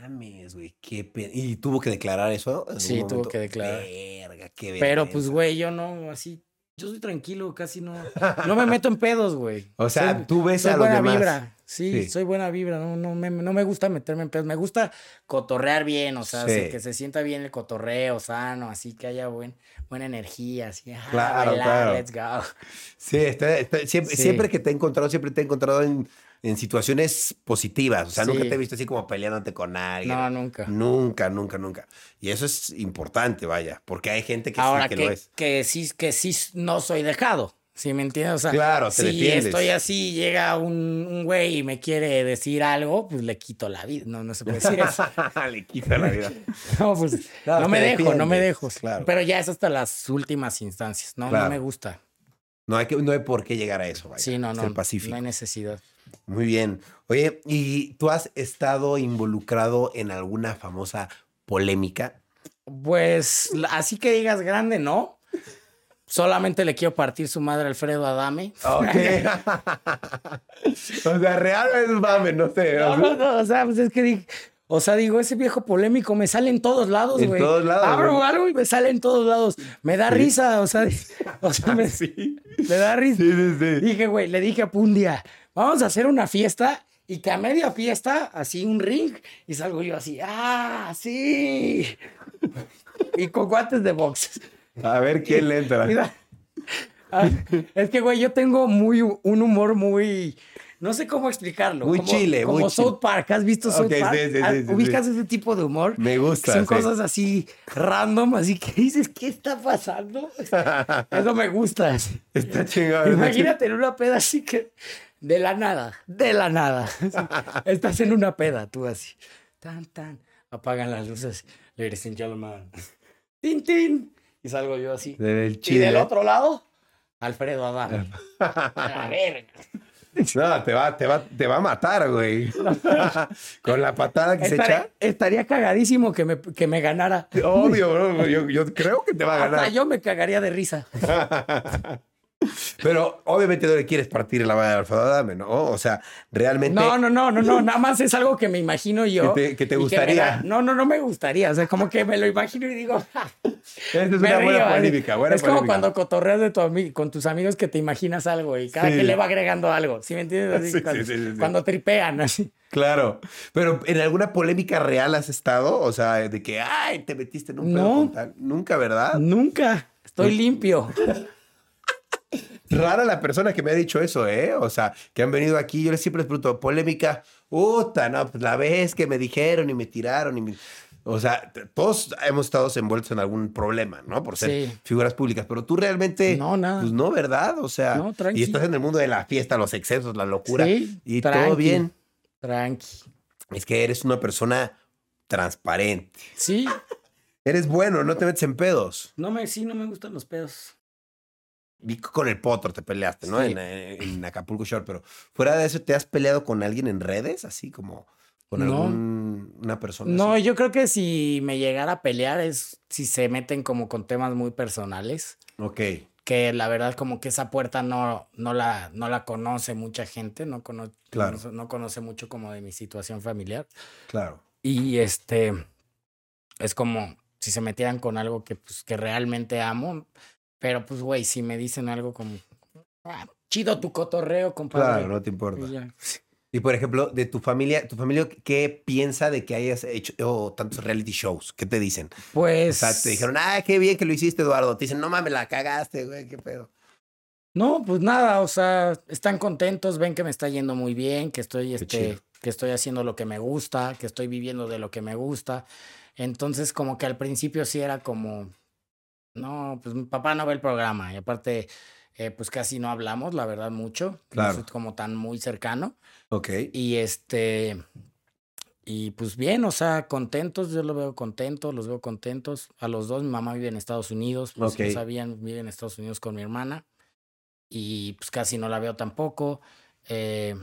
mames, güey. Qué pe- ¿Y tuvo que declarar eso? Sí, tuvo que declarar. Verga, qué Pero pues, güey, yo no, así, Yo soy tranquilo, casi no. No me meto en pedos, güey. O sea, Soy- tú ves soy a los buena demás. vibra. Sí, Sí. soy buena vibra. No, no, me, no me gusta meterme en pedos. Me gusta cotorrear bien, o sea, Sí. que se sienta bien el cotorreo sano, así que haya buen, buena energía, así. ah, Claro, bailar, claro. Let's go. Sí, está- está- siempre, Sí. siempre que te he encontrado, siempre te he encontrado en, en situaciones positivas. O sea, nunca te he visto así como peleándote con alguien. No, nunca. Nunca, nunca, nunca. Y eso es importante, vaya, porque hay gente que Ahora sí que, que, lo es. que sí, que sí no soy dejado. ¿Sí me entiendes? O sea, Claro, te si defiendes. estoy así, llega un, un güey y me quiere decir algo, pues le quito la vida. No, no se puede decir eso. Le quita la vida. No, pues Claro, no me dejo, no me dejo. claro. Pero ya es hasta las últimas instancias. No, Claro. no me gusta. No hay, que, no hay por qué llegar a eso, vaya. Sí, no, no. Ser pacífico. No hay necesidad. Muy bien. Oye, ¿y tú has estado involucrado en alguna famosa polémica? Pues así que digas grande, ¿no? Solamente le quiero partir su madre a Alfredo Adame. Ok. o sea, real es mame, no sé. No, no, no, o sea, pues es que o sea, digo, ese viejo polémico me sale en todos lados, En güey. todos lados, Abro algo y me sale en todos lados. Me da risa, o sea, o sea, me, me da risa. Sí, sí, sí. Dije, güey, le dije a un día, vamos a hacer una fiesta y que a media fiesta, así un ring, y salgo yo así, ah, sí. y con guantes de box. A ver quién le entra. Ah, es que, güey, yo tengo muy, un humor muy. No sé cómo explicarlo. Muy como, chile, Como muy South Park. ¿Has visto South Park? sí, sí, Ah, sí. ¿Ubicas ese tipo de humor? Me gusta, Son cosas así random, así que dices, ¿qué está pasando? Eso me gusta. Está chingado. Imagínate en una peda así que. De la nada, de la nada. Estás en una peda, tú así. Tan, tan. Apagan las luces. Ladies and gentlemen. Tin, tin. Y salgo yo así. Del Y del otro lado, Alfredo Adame. A ver. No, te va, te va, te va a matar, güey. Con la patada que se echa. estaría cagadísimo que me, que me ganara. Obvio, bro. Yo, yo creo que te va a Hasta ganar. yo me cagaría de risa. Pero obviamente no le quieres partir la madre de Alfredo Adame, ¿no? O sea, realmente. No, no, no, no, no. Nada más es algo que me imagino yo. Que te- que me gustaría. da- no, no, no me gustaría. O sea, como que me lo imagino y digo. "Ja". Esa es Me una buena río, ¿eh? polémica, buena es como polémica. cuando cotorreas de tu con tus amigos que te imaginas algo y cada Sí. quien le va agregando algo. ¿Sí me entiendes? Así, Sí, sí, cuando, sí, tripean, así. Claro. Pero ¿en alguna polémica real has estado? O sea, de que, ay, te metiste en un pedo No. con tal. Nunca, ¿verdad? Nunca. Estoy limpio. Rara la persona que me ha dicho eso, ¿eh? O sea, que han venido aquí, yo les siempre les pregunto, polémica, puta, no, pues la vez que me dijeron y me tiraron y me... O sea, todos hemos estado envueltos en algún problema, ¿no? Por ser Sí. figuras públicas, pero tú realmente... No, nada. Pues no, ¿verdad? O sea, No, y estás en el mundo de la fiesta, los excesos, la locura, Sí, y tranqui. todo bien. Tranqui. Es que eres una persona transparente. Sí, Eres bueno, no te metes en pedos. no me, sí, no me gustan los pedos. Vi con el potro te peleaste, ¿no? Sí. En, eh, en Acapulco Shore, pero fuera de eso, ¿te has peleado con alguien en redes? Así como con No. alguna persona. No, así? yo creo que si me llegara a pelear es si se meten como con temas muy personales, Ok, que la verdad como que esa puerta no, no, la, no la conoce mucha gente, no, cono- Claro. no, no conoce mucho como de mi situación familiar. claro. Y este, es como si se metieran con algo que, pues, que realmente amo, pero pues, güey, si me dicen algo como, "Ah, chido tu cotorreo, compadre. Claro, no te importa. Y ya. Y por ejemplo, de tu familia, ¿tu familia qué piensa de que hayas hecho oh, tantos reality shows? ¿Qué te dicen? O Pues. sea, te dijeron, ah, qué bien que lo hiciste, Eduardo. Te dicen, no mames, la cagaste, güey, qué pedo. No, pues nada, o sea, están contentos, ven que me está yendo muy bien, que estoy, este, que estoy haciendo lo que me gusta, que estoy viviendo de lo que me gusta. Entonces, como que al principio sí era como, no, pues mi papá no ve el programa y aparte, eh, pues casi no hablamos, la verdad, mucho. Claro. No soy como tan muy cercano. Ok. Y este, y pues bien, o sea, contentos, yo lo veo contento, los veo contentos. A los dos, mi mamá vive en Estados Unidos, pues si no sabían, vive en Estados Unidos con mi hermana. Y pues casi no la veo tampoco. eh,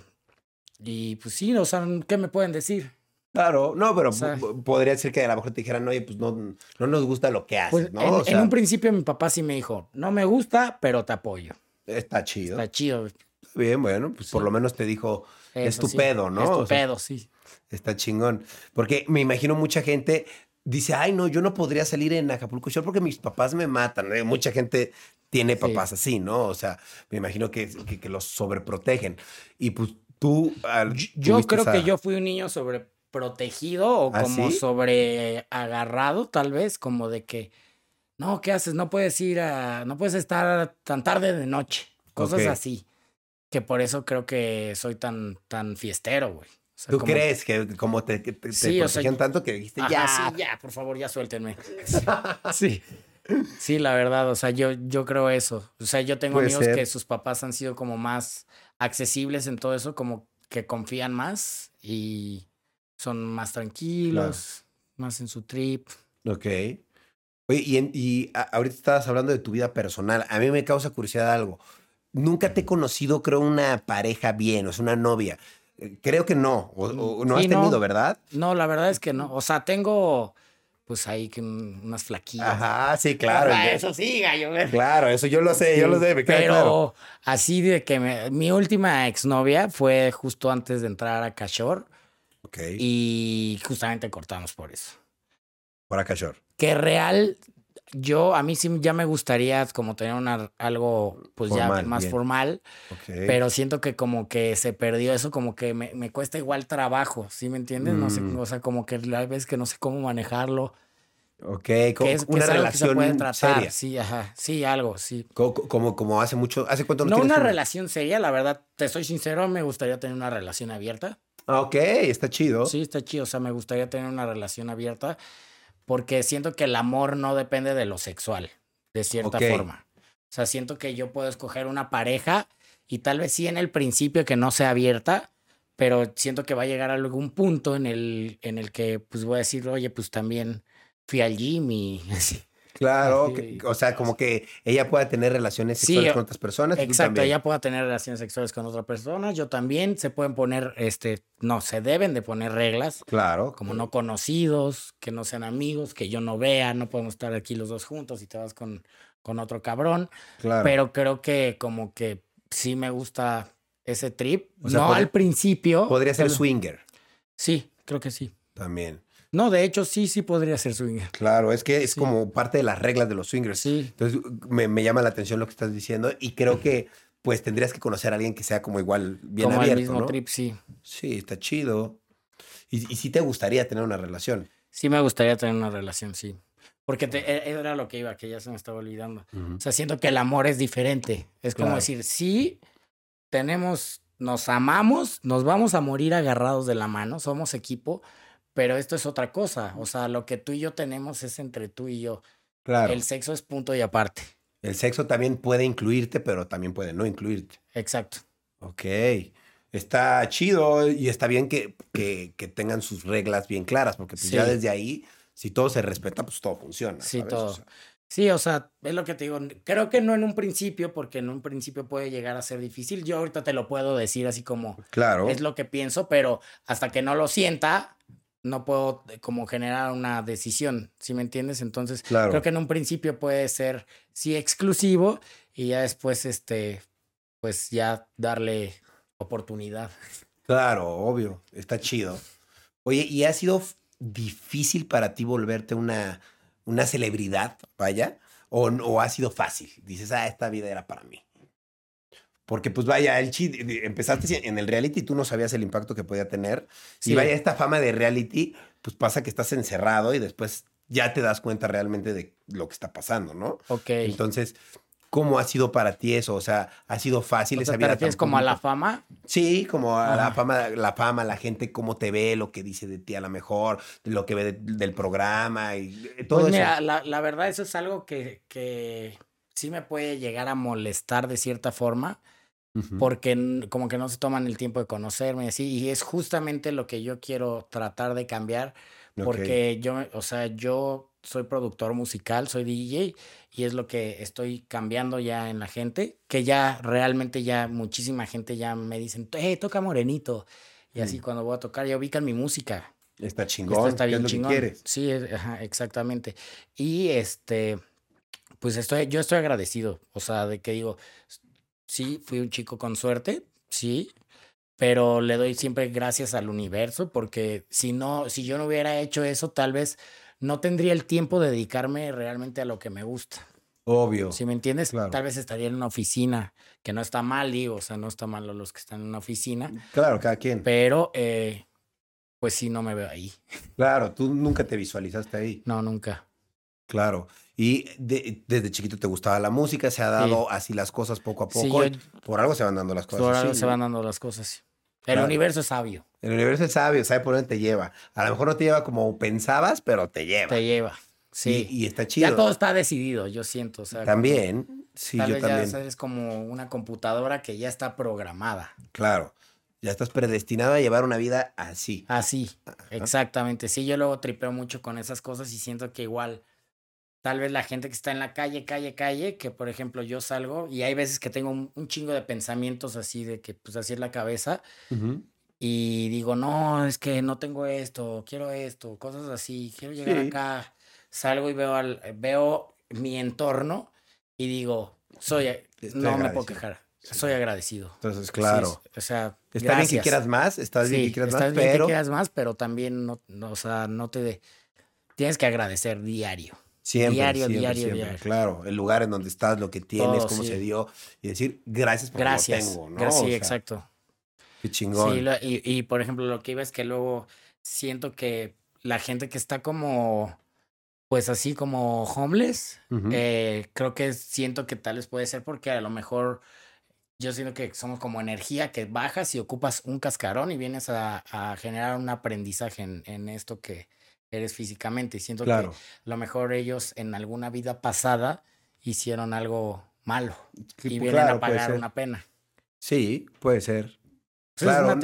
y pues sí, o sea, ¿qué me pueden decir? Claro, no, pero O sea- p- podría ser que a lo mejor te dijeran, oye, pues no, no nos gusta lo que haces, Pues ¿no? en, o en sea, un principio mi papá sí me dijo, no me gusta, pero te apoyo. está chido. Está chido. Bien, bueno, pues por lo menos te dijo, es eso tu sí, pedo, ¿no? Es tu O sea, pedo, sí. Está chingón. Porque me imagino mucha gente dice, ay, no, yo no podría salir en Acapulco Shore porque mis papás me matan. ¿eh? Mucha gente tiene papás así, ¿no? O sea, me imagino que, que, los sobreprotegen. Y pues tú... yo creo que yo fui un niño sobreprotegido o ¿Ah, como sobre agarrado, tal vez, como de que, no, ¿qué haces? No puedes ir a, no puedes estar tan tarde de noche, cosas así. Que por eso creo que soy tan, tan fiestero, güey. ¿Tú crees que como te, te, protegían tanto que dijiste, ya? Sí, ya, por favor, ya suéltenme. sí. Sí, la verdad, o sea, yo, yo creo eso. O sea, yo tengo amigos que sus papás han sido como más accesibles en todo eso, como que confían más y son más tranquilos, más en su trip. Ok. Oye, y, y ahorita estabas hablando de tu vida personal. A mí me causa curiosidad algo. Nunca te he conocido, creo, una pareja bien, o sea, una novia. Eh, creo que no, o, no has tenido, ¿verdad? No, la verdad es que no. O sea, tengo pues ahí que unas flaquillas. Ajá, sí, claro. eso sí, gallo. Claro, eso yo lo sé, yo lo sé, Pero así de que mi última exnovia fue justo antes de entrar a Cachor. Y justamente cortamos por eso. Por Cachor. Que real, yo, a mí sí ya me gustaría como tener una, algo pues ya más formal, pero siento que como que se perdió eso, como que me, me cuesta igual trabajo, ¿sí me entiendes? No sé, mm. o sea, como que la vez que no sé cómo manejarlo. Ok, como una relación seria. Sí, ajá, sí, algo, sí. Como, como, hace mucho, ¿hace cuánto no No una relación seria, la verdad, te soy sincero, me gustaría tener una relación abierta. Ok, está chido. Sí, está chido, o sea, me gustaría tener una relación abierta porque siento que el amor no depende de lo sexual, de cierta forma. O sea, siento que yo puedo escoger una pareja y tal vez sí en el principio que no sea abierta, pero siento que va a llegar a algún punto en el, en el que pues voy a decir, oye, pues también fui al gym y así. Claro, o sea, como que ella pueda tener relaciones sexuales con otras personas. Exacto, ella pueda tener relaciones sexuales con otras personas. Yo también se pueden poner, este, no, se deben de poner reglas. Claro. Como no conocidos, que no sean amigos, que yo no vea, no podemos estar aquí los dos juntos y te vas con, con otro cabrón. Claro. Pero creo que como que sí me gusta ese trip. no al principio. Podría ser swinger. Sí, creo que sí. También. No, de hecho, sí, sí podría ser swinger. Claro, es que es como parte de las reglas de los swingers. Sí. Entonces, me, llama la atención lo que estás diciendo y creo que, pues, tendrías que conocer a alguien que sea como igual bien como abierto, el mismo trip, sí. Sí, está chido. Y, y sí te gustaría tener una relación. Sí me gustaría tener una relación, sí. Porque te, e, era lo que iba, que ya se me estaba olvidando. O sea, siento que el amor es diferente. Es como decir, sí, tenemos, nos amamos, nos vamos a morir agarrados de la mano, somos equipo, pero esto es otra cosa. O sea, lo que tú y yo tenemos es entre tú y yo. Claro. El sexo es punto y aparte. El sexo también puede incluirte, pero también puede no incluirte. Exacto. Ok. Está chido y está bien que, que, tengan sus reglas bien claras, porque pues ya desde ahí, si todo se respeta, pues todo funciona. Sí, todo. Sí, o sea, es lo que te digo. Creo que no en un principio, porque en un principio puede llegar a ser difícil. Yo ahorita te lo puedo decir así como claro. es lo que pienso, pero hasta que no lo sienta, no puedo eh, como generar una decisión, ¿sí me entiendes? Entonces, creo que en un principio puede ser, sí, exclusivo y ya después, este, pues ya darle oportunidad. Claro, obvio, está chido. Oye, ¿y ha sido difícil para ti volverte una, una celebridad, vaya? ¿O, ¿O ha sido fácil? Dices, ah, esta vida era para mí. Porque pues vaya, el chit, empezaste en el reality y tú no sabías el impacto que podía tener. Y vaya, esta fama de reality, pues pasa que estás encerrado y después ya te das cuenta realmente de lo que está pasando, ¿no? Ok. Entonces, ¿cómo ha sido para ti eso? O sea, ¿ha sido fácil esa vida? ¿Te como a la fama? Sí, como a la fama, la fama, la gente cómo te ve, lo que dice de ti a lo mejor, lo que ve del programa y todo pues mira, La, la, verdad, eso es algo que, que sí me puede llegar a molestar de cierta forma porque como que no se toman el tiempo de conocerme y así, y es justamente lo que yo quiero tratar de cambiar, porque yo, o sea, yo soy productor musical, soy DJ, y es lo que estoy cambiando ya en la gente, que ya realmente ya muchísima gente ya me dicen, hey, toca morenito, y así mm. cuando voy a tocar ya ubican mi música. Está chingón. está bien chingón. Sí, exactamente. Y este, pues estoy, yo estoy agradecido, o sea, de que digo, sí, fui un chico con suerte, sí, pero le doy siempre gracias al universo porque si no, si yo no hubiera hecho eso, tal vez no tendría el tiempo de dedicarme realmente a lo que me gusta. Obvio. ¿Sí me entiendes? Claro. Tal vez estaría en una oficina, que no está mal, digo, o sea, no está mal los que están en una oficina, Claro, cada quien. pero eh, pues sí, no me veo ahí. Claro, tú nunca te visualizaste ahí. No, nunca. Claro. Y de- desde chiquito te gustaba la música, se ha dado así las cosas poco a Sí, poco. yo- Por algo se van dando las cosas. Por algo se van dando las cosas. El Claro. universo es sabio, El universo es sabio, sabe por dónde te lleva. A lo mejor no te lleva como pensabas, pero te lleva. te lleva. Sí. Y, y está chido. ya todo está decidido, yo siento. O sea, También, sí, Tal yo vez también. ya es como una computadora que ya está programada. Claro. Ya estás predestinado a llevar una vida así. Así, exactamente. Sí, yo luego tripeo mucho con esas cosas y siento que igual, tal vez la gente que está en la calle, calle, calle, que por ejemplo yo salgo y hay veces que tengo un, un chingo de pensamientos así de que pues así es la cabeza Ujú. y digo, no, es que no tengo esto, quiero esto, cosas así, quiero llegar Sí. acá. Salgo y veo, al, veo mi entorno y digo, soy, Estoy no me puedo quejar, Sí. soy agradecido. Entonces, Sí, claro. o sea, Está bien que gracias. quieras más, está bien Sí, que quieras está más, bien que pero quieras más, pero también no, no, o sea, no te de- tienes que agradecer diario. Siempre, diario, siempre, diario, siempre, diario. Claro, el lugar en donde estás, lo que tienes, Todo, cómo sí. se dio y decir gracias por Gracias. lo tengo, ¿no? Gra- O sea, exacto. Qué chingón. Sí, lo- y, y, por ejemplo, lo que iba es que luego siento que la gente que está como, pues así como homeless, eh, creo que siento que tal vez puede ser porque a lo mejor yo siento que somos como energía que bajas y ocupas un cascarón y vienes a, a generar un aprendizaje en, en esto que eres físicamente. Y siento claro. que a lo mejor ellos en alguna vida pasada hicieron algo malo y vienen claro, a pagar una pena. Sí, puede ser. Es Claro, una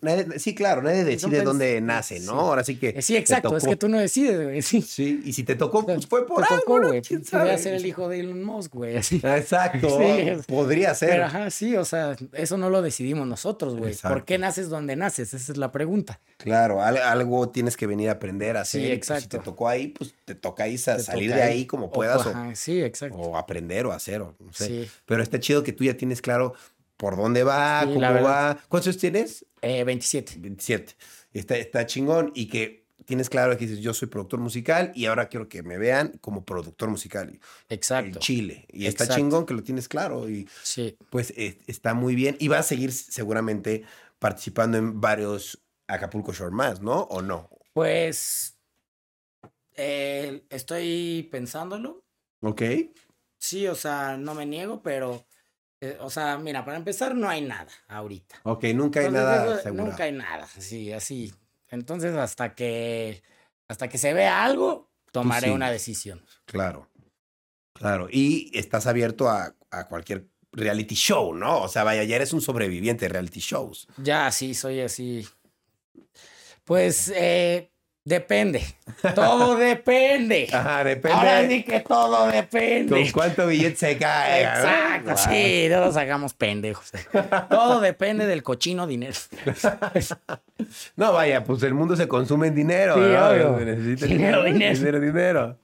nadie- sí, claro, nadie decide dónde nace, ¿no? sí. Ahora sí que. Sí, exacto, es que tú no decides, güey. Sí. Sí, y si te tocó, pues fue por Te algo, tocó, güey. ¿Quién Podría ser el hijo de Elon Musk, güey. Así. Exacto. Sí. Podría ser. Pero ajá, sí, o sea, eso no lo decidimos nosotros, güey. ¿Por qué naces donde naces? Esa es la pregunta. Claro, al- algo tienes que venir a aprender a hacer. Sí, pues, si exacto. te tocó ahí, pues te toca ahí Te salir toca de ahí como O- puedas o, ajá, sí, exacto. o aprender o hacer, o no sé. Sí. Pero está chido que tú ya tienes claro por dónde va, Sí, cómo va. ¿Cuántos años tienes? Eh, 27. 27. Está, está chingón y que tienes claro que dices, yo soy productor musical y ahora quiero que me vean como productor musical en Exacto. Chile. Y está chingón que lo tienes claro y Sí. pues eh, está muy bien. Y va a seguir seguramente participando en varios Acapulco Shore más, ¿no? ¿O no? Pues eh, estoy pensándolo. Ok. Sí, o sea, no me niego, pero, eh, o sea, mira, para empezar no hay nada ahorita. Ok, nunca hay Entonces, nada eso- seguro. Nunca hay nada, sí, así. Entonces, hasta que, hasta que se vea algo, tomaré una decisión. Claro. Claro. Y estás abierto a, a cualquier reality show, ¿no? O sea, vaya, ya eres un sobreviviente de reality shows. Ya, sí, soy así. Pues, eh, depende. Todo depende. Ajá, depende. Ahora sí que todo ¿Con depende. cuánto billete se cae? Exacto, sí, no nos hagamos pendejos. Todo depende del cochino dinero. No, vaya, pues el mundo se consume en dinero. Sí, ¿no? necesita Dinero, dinero. Dinero, dinero.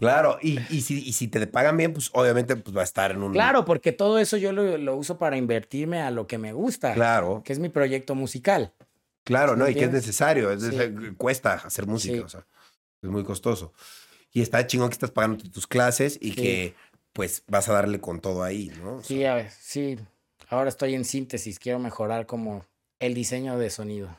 Claro, y, y, si, y si te pagan bien, pues obviamente pues, va a estar en un... Claro, porque todo eso yo lo, lo uso para invertirme a lo que me gusta, Claro, que es mi proyecto musical. Claro, ¿Sí ¿no? Y que es necesario, es Sí. neces- cuesta hacer música, Sí. o sea, es muy costoso. Y está chingón que estás pagando tus clases y que pues vas a darle con todo ahí, ¿no? O Sí, sea, a ver, sí. Ahora estoy en síntesis, quiero mejorar como el diseño de sonido.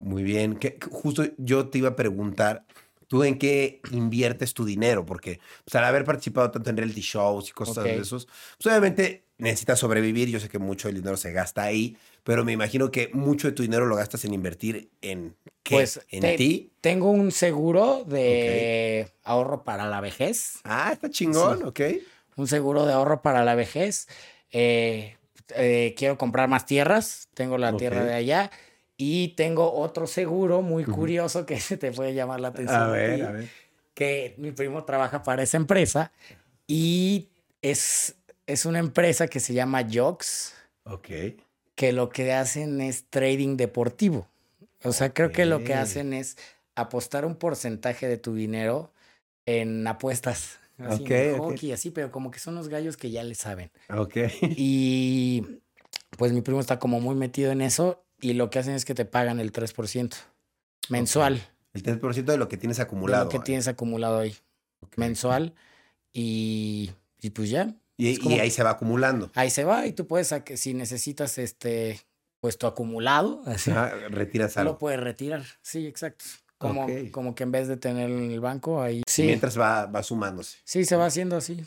Muy bien. Que, justo yo te iba a preguntar, ¿tú en qué inviertes tu dinero? Porque pues, al haber participado tanto en reality shows y cosas de esos, pues obviamente necesitas sobrevivir. Yo sé que mucho del dinero se gasta ahí, pero me imagino que mucho de tu dinero lo gastas en invertir en qué? Pues, ¿En te- ti? Tengo un seguro de ahorro para la vejez. Ah, está chingón, Sí. ok. Un seguro de ahorro para la vejez. Eh, eh, quiero comprar más tierras. Tengo la tierra de allá. Y tengo otro seguro muy curioso que te puede llamar la atención. A ver, ti, a ver. Que mi primo trabaja para esa empresa. Y es, es una empresa que se llama Jox. Ok. Que lo que hacen es trading deportivo. O sea, creo que lo que hacen es apostar un porcentaje de tu dinero en apuestas. Así, en hockey, así, pero como que son los gallos que ya le saben. Ok. Y pues mi primo está como muy metido en eso y lo que hacen es que te pagan el 3% mensual El 3% de lo que tienes de acumulado. lo que tienes acumulado ahí. Mensual y, y pues ya. Y, ahí se va acumulando. Ahí se va y tú puedes, si necesitas este, pues tu acumulado, así, retiras lo algo. puedes retirar. Sí, exacto. Como, como que en vez de tenerlo en el banco, ahí. Sí, Mientras va, va sumándose. sí, se va haciendo así.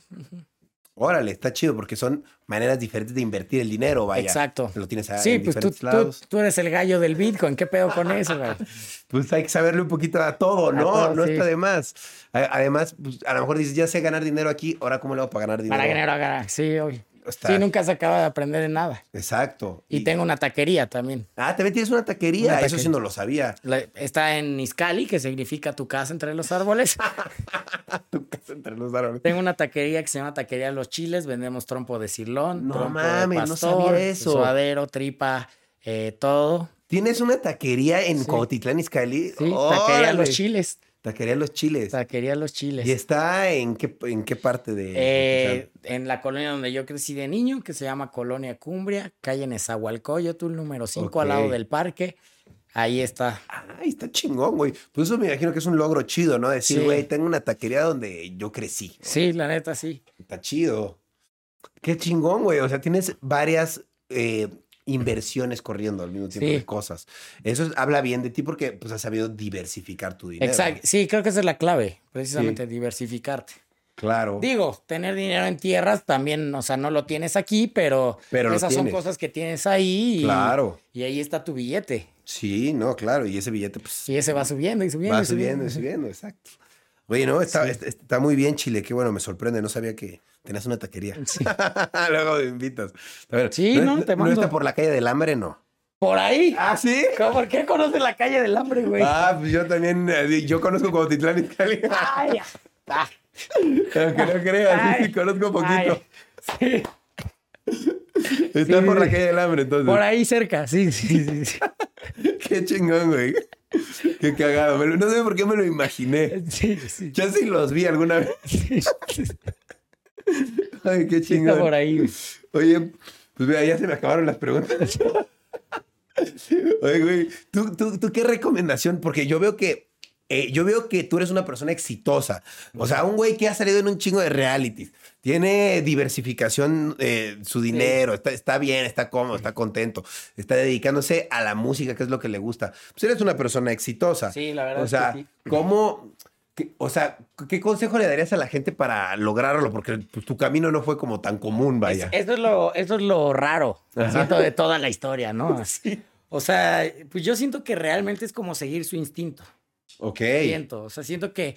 Órale, está chido porque son maneras diferentes de invertir el dinero, vaya. Exacto. Lo tienes a- Sí, en pues tú, diferentes tú, lados. tú eres el gallo del Bitcoin. ¿Qué pedo con eso, güey? Pues hay que saberle un poquito a todo, ¿no? todo, no sí. está de más. Además, pues, a lo mejor dices, ya sé ganar dinero aquí, ahora cómo le hago para ganar dinero. Para ganar, ganar. Sí, hoy. Está- Sí, nunca se acaba de aprender de nada. Exacto. Y, tengo una taquería también. Ah, también tienes una taquería. Una Eso sí taquería. no lo sabía. La- está en Izcali, que significa tu casa entre los árboles. Tu casa entre los árboles. Tengo una taquería que se llama Taquería Los Chiles. Vendemos trompo de cirlón, No trompo mames, de no sabía eso. suadero, tripa, eh, todo. ¿Tienes una taquería en Sí. Cuautitlán, Izcalli? Sí, Taquería Los. Chiles. Taquería Los Chiles. Taquería Los Chiles. ¿Y está en qué, en qué parte de Eh, en la colonia donde yo crecí de niño, que se llama Colonia Cumbria, calle Nezahualcóyotl, número 5, al lado del parque. Ahí está. Ay, está chingón, güey. Pues eso me imagino que es un logro chido, ¿no? Decir, Sí. güey, tengo una taquería donde yo crecí. Sí, la neta, sí. Está chido. Qué chingón, güey. O sea, tienes varias eh, inversiones corriendo al mismo tiempo Sí. de cosas. Eso es- habla bien de ti porque pues, has sabido diversificar tu dinero. Exacto. Sí, creo que esa es la clave, precisamente, diversificarte. Claro. Digo, tener dinero en tierras también, o sea, no lo tienes aquí, pero, Pero esas son cosas que tienes ahí. Y, Claro. Y ahí está tu billete. Sí, no, claro. Y ese billete, pues, Y ese va subiendo y subiendo. va y subiendo. subiendo y subiendo, exacto. Oye, no, está, está- está muy bien, Chile. Qué bueno, me sorprende. No sabía que tenías una taquería. Luego me invitas. A ver, Sí, no, te ¿No mando. está por la calle del hambre? No. Por ahí. ¿Ah, sí? ¿Cómo- ¿Por qué conoces la calle del hambre, güey? Ah, pues yo también, eh, yo conozco Cuautitlán Izcalli. Ay, ah, Aunque no creas, sí, sí, conozco un poquito. ay, sí, Está sí, por la calle del hambre, entonces. por ahí cerca, sí, sí, sí. sí. Qué chingón, güey. Qué cagado. No sé por qué me lo imaginé. Sí, sí. Ya sí los vi alguna vez. sí, sí, Ay, qué sí, está por chingón. ahí. Oye, pues vea, ya se me acabaron las preguntas. Oye, güey, ¿tú, tú, tú qué recomendación? Porque yo veo que eh, yo veo que tú eres una persona exitosa. O sea, un güey que ha salido en un chingo de realities. Tiene diversificación, eh, su dinero, está, está bien, está cómodo, está contento, está dedicándose a la música, que es lo que le gusta. Pues eres una persona exitosa. Sí, la verdad O es que sea, sí. ¿cómo, qué- o sea, ¿qué consejo le darías a la gente para lograrlo? Porque pues, tu camino no fue como tan común, vaya. Es- eso, es lo, eso es lo raro, siento, de toda la historia, ¿no? O sea, pues yo siento que realmente es como seguir su instinto. Ok. Siento, o sea, siento que,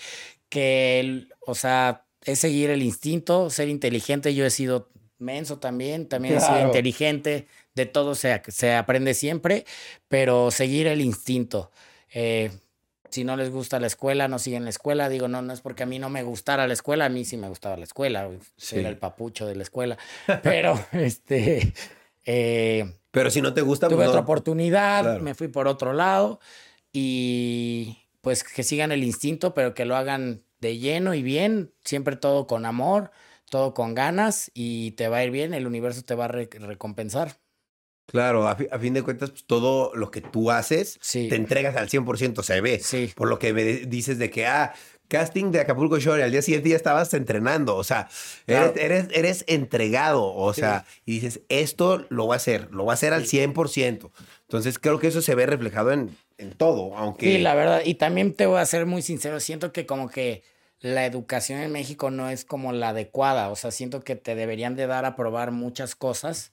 que o sea, es seguir el instinto, ser inteligente. Yo he sido menso también, también he sido inteligente, de todo se, se aprende siempre, pero seguir el instinto. Eh, si no les gusta la escuela, no siguen la escuela. Digo, no, no es porque a mí no me gustara la escuela, a mí sí me gustaba la escuela. Sí. Era el papucho de la escuela. Pero, este, eh, Pero si no te gusta, tuve pues, otra no. oportunidad, Claro. me fui por otro lado y pues que sigan el instinto, pero que lo hagan de lleno y bien, siempre todo con amor, todo con ganas y te va a ir bien, el universo te va a re- recompensar. Claro, a, fi- a fin de cuentas, pues, todo lo que tú haces, Sí. te entregas al 100%, se ve. Sí. Por lo que me dices de que, ah, casting de Acapulco Shore, al día siguiente ya estabas entrenando, o sea, Claro. eres, eres, eres entregado, o Sí. sea, y dices, esto lo voy a hacer, lo voy a hacer al 100%. Entonces, creo que eso se ve reflejado en, en todo, aunque... Sí, la verdad, y también te voy a ser muy sincero, siento que como que la educación en México no es como la adecuada, o sea, siento que te deberían de dar a probar muchas cosas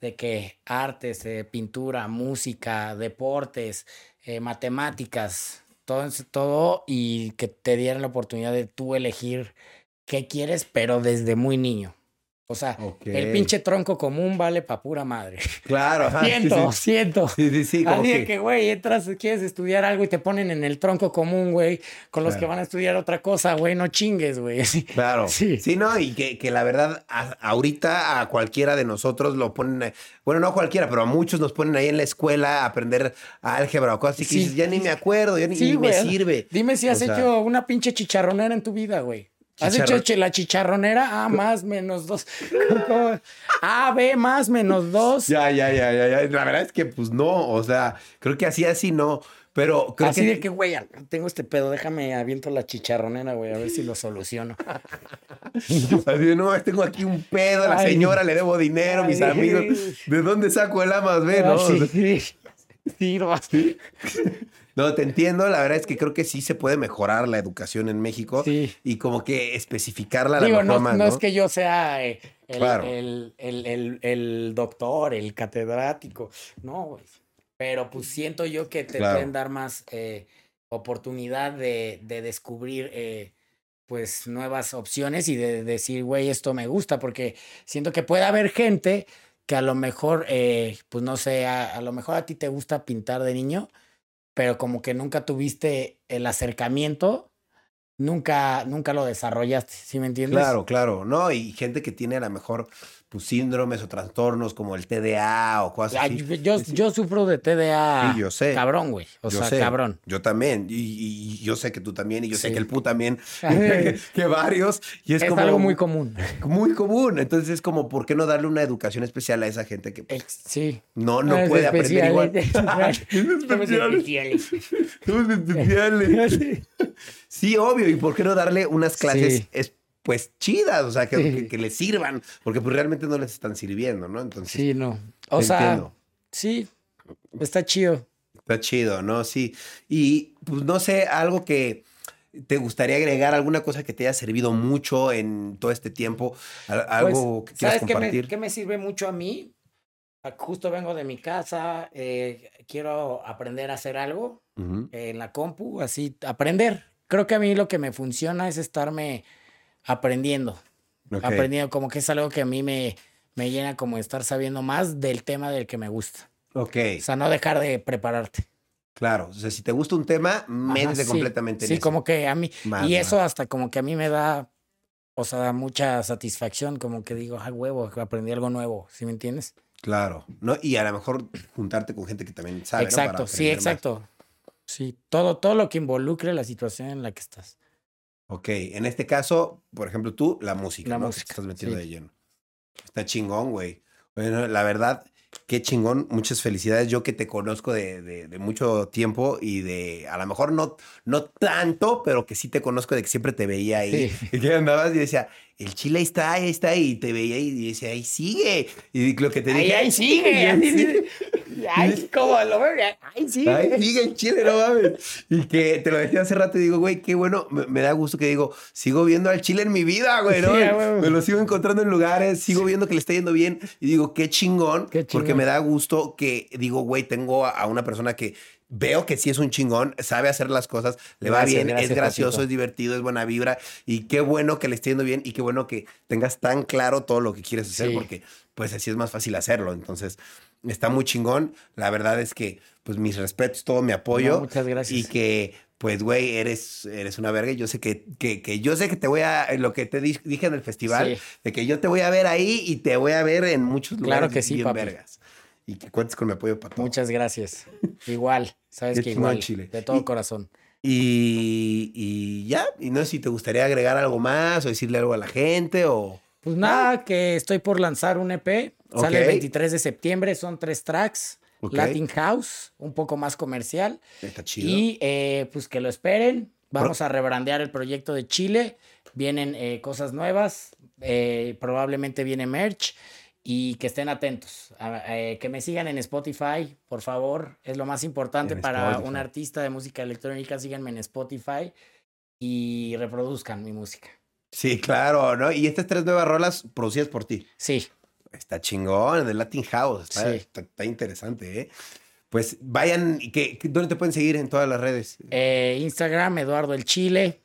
de que artes, eh, pintura, música, deportes, eh, matemáticas, todo, todo y que te dieran la oportunidad de tú elegir qué quieres, pero desde muy niño. O sea, el pinche tronco común vale pa' pura madre. Claro, ajá, siento, sí. siento. Sí, sí, sí, como Así de que- güey, entras, quieres estudiar algo y te ponen en el tronco común, güey, con los que van a estudiar otra cosa, güey, no chingues, güey. Claro. Sí. Sí. no, y que, que la verdad, a- ahorita a cualquiera de nosotros lo ponen, bueno, no a cualquiera, pero a muchos nos ponen ahí en la escuela a aprender álgebra o cosas así que Sí. dices, ya ni me acuerdo, ya ni, me sirve. Dime si has O sea, hecho una pinche chicharronera en tu vida, güey. ¿Has hecho la chicharronera? A más menos dos. A, B más menos dos. Ya, ya, ya, ya, ya. La verdad es que, pues no, o sea, creo que así, así no. Pero creo Así que... de que, güey, tengo este pedo, déjame aviento la chicharronera, güey, a ver si lo soluciono. Así de, no, tengo aquí un pedo, a la Ay. señora le debo dinero, mis amigos. ¿De dónde saco el A más B, no? Ah, sí, sí. Sí, no, te entiendo. La verdad es que creo que sí se puede mejorar la educación en México Sí. y como que especificarla a la Digo, mejor no, más, no ¿no? es que yo sea eh, el, Claro. el, el, el- el doctor, el catedrático, no, güey. Pero pues siento yo que te Claro. pueden dar más eh, oportunidad de, de descubrir eh, pues nuevas opciones y de decir, güey, esto me gusta, porque siento que puede haber gente que a lo mejor, eh, pues no sé, a, a lo mejor a ti te gusta pintar de niño, pero como que nunca tuviste el acercamiento, nunca, nunca lo desarrollaste, ¿sí me entiendes? Claro, claro, ¿no? Y gente que tiene a lo mejor pues, síndromes o trastornos como el TDA o cosas así. yo, yo sufro de TDA Sí, yo sé. cabrón, güey. O yo sea, sé, cabrón. Yo también. Y, y- y yo sé que tú también. Y yo sé que el pu también. que varios. Y es, Es, como algo muy común. muy común. Entonces es como, ¿por qué no darle una educación especial a esa gente que pues, Sí. no, no Es puede aprender igual? Somos especiales. especiales. Somos especiales. Sí, obvio. ¿Y por qué no darle unas clases Sí. es, pues chidas? O sea, que, Sí. que, que les sirvan. Porque pues realmente no les están sirviendo, ¿no? Entonces, Sí, no. O sea, entiendo. sí, está chido. Está chido, ¿no? Sí. Y pues no sé, algo que te gustaría agregar, alguna cosa que te haya servido mucho en todo este tiempo, Al- algo Pues, que quieras ¿Sabes qué me, compartir. qué me sirve mucho a mí? Ah, Justo vengo de mi casa, eh, quiero aprender a hacer algo eh, en la compu, así, aprender. Creo que a mí lo que me funciona es estarme aprendiendo. Aprendiendo, como que es algo que a mí me, me llena como estar sabiendo más del tema del que me gusta. Ok, O sea, no dejar de prepararte. claro. O sea, si te gusta un tema, métete sí. completamente en Sí, eso. como que a mí, y eso hasta como que a mí me da, o sea, mucha satisfacción, como que digo, ah, huevo, aprendí algo nuevo, ¿sí me entiendes? Claro, ¿no? Y a lo mejor juntarte con gente que también sabe, ¿no? Para exacto, sí, más. exacto. Sí, todo, todo lo que involucre la situación en la que estás. Ok, en este caso, por ejemplo, tú, la música, La ¿no? Música, estás metiendo sí. de lleno. Está chingón, güey. Bueno, la verdad, qué chingón. Muchas felicidades. Yo que te conozco de, de- de mucho tiempo y de, a lo mejor no, no tanto, pero que sí te conozco de que siempre te veía ahí. Sí. Y que andabas y decía, el chile ahí está, ahí está, y te veía y decía, ahí sigue. Y lo que te Ahí, dije, ahí sigue, ahí sigue. ay, cómo lo veo, ahí sigue. Ay, sigue el chile, no mames. Y que te lo decía hace rato y digo, güey, qué bueno, me, me da gusto que digo, sigo viendo al chile en mi vida, güey, ¿no? Sí, me lo sigo encontrando en lugares, sigo viendo que le está yendo bien y digo, qué chingón, Qué porque chingón. me da gusto que digo, güey, tengo a, a una persona que veo que sí es un chingón, sabe hacer las cosas, le va Gracias, bien, es gracioso, Patito. es divertido, es buena vibra y qué bueno que le esté yendo bien y qué bueno que tengas tan claro todo lo que quieres hacer Sí. porque pues así es más fácil hacerlo. Entonces, está muy chingón. La verdad es que, pues, mis respetos, todo mi apoyo. No, muchas gracias. Y que, pues, güey, eres, eres una verga. Yo sé que, que, que yo sé que te voy a, lo que te di- dije en el festival, Sí. de que yo te voy a ver ahí y te voy a ver en muchos lugares Claro que sí, bien papi. vergas. Y que cuentes con mi apoyo para todo. Muchas gracias. Igual, sabes que igual, Chile. de todo Y- corazón. Y, y ya, y no sé si te gustaría agregar algo más o decirle algo a la gente o... Pues nada, que estoy por lanzar un EP. Sale el Ok. 23 de septiembre, son tres tracks. Latin House, un poco más comercial. Está chido. Y eh, pues que lo esperen. Vamos a rebrandear el proyecto de Chile. Vienen eh, cosas nuevas. eh, probablemente viene merch. Y que estén atentos. A- eh, que me sigan en Spotify, por favor. Es lo más importante En para Spotify. un artista de música electrónica. Síganme en Spotify y reproduzcan mi música. Sí, claro, ¿no? Y estas tres nuevas rolas producidas por ti. Sí, Está chingón, de Latin House. Está, Sí. está- está interesante, ¿eh? Pues vayan, que- ¿dónde te pueden seguir en todas las redes? Eh, Instagram, Eduardo el Chile.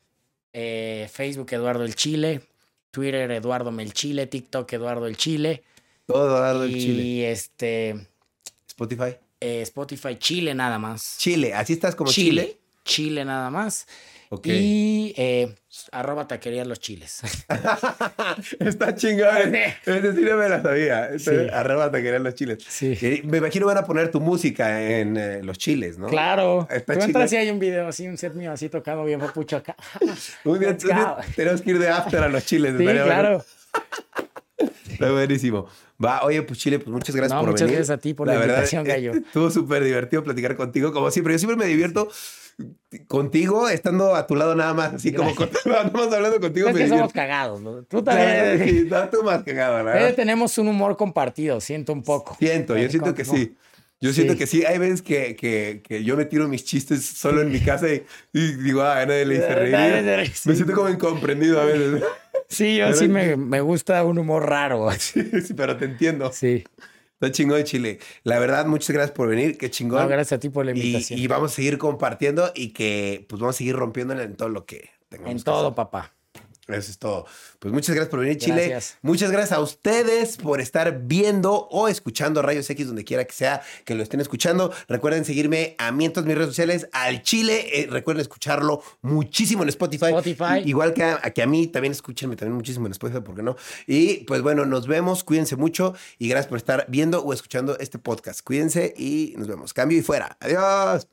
eh, Facebook, Eduardo el Chile. Twitter, Eduardo Melchile. TikTok, Eduardo el Chile. Todo y Chile. este Spotify. eh, Spotify Chile nada más. Chile, así estás como Chile. Chile. Chile nada más. Y eh, arroba taquería los chiles. Está chingón. Es decir, no me la sabía. Sí. Arroba te querían los chiles. Sí. Y me imagino van a poner tu música en eh, los chiles, ¿no? Claro. Está Tú entras y hay un video así, un set mío así tocado bien papucho acá. Un día, tenemos que ir de after a los chiles. Sí, bueno. claro. Está buenísimo. Va, oye, pues Chile, pues muchas gracias No, por muchas venir. gracias a ti por la invitación, gallo. Estuvo súper divertido platicar contigo, como siempre. Yo siempre me divierto contigo, estando a tu lado nada más, así como contigo, nada más hablando contigo. Es me que somos cagados, ¿no? Tú también. sí, no, tú más cagado, Eh, verdad. tenemos un humor compartido, siento un poco. Siento, yo Eh, siento que sí. Yo siento Sí. que sí. Hay veces que, que, que yo me tiro mis chistes solo en mi casa y, y digo, ah, nadie le hice reír. Me siento como incomprendido a veces. Sí, yo sí me, me gusta un humor raro. Sí, pero te entiendo. Sí. Está chingón, Chile. La verdad, muchas gracias por venir. Qué chingón. No, gracias a ti por la invitación. y vamos a seguir compartiendo y que pues vamos a seguir rompiéndola en todo lo que tengamos. en todo, hacer. papá. Eso es todo. Pues muchas gracias por venir, Chile. Gracias. Muchas gracias a ustedes por estar viendo o escuchando Rayos X donde quiera que sea que lo estén escuchando. Recuerden seguirme a mí en todas mis redes sociales, al Chile. Eh, recuerden escucharlo muchísimo en Spotify. Spotify. Igual que a, que a mí, también escúchenme también muchísimo en Spotify, ¿por qué no? Y pues bueno, nos vemos. Cuídense mucho y gracias por estar viendo o escuchando este podcast. Cuídense y nos vemos. Cambio y fuera. Adiós.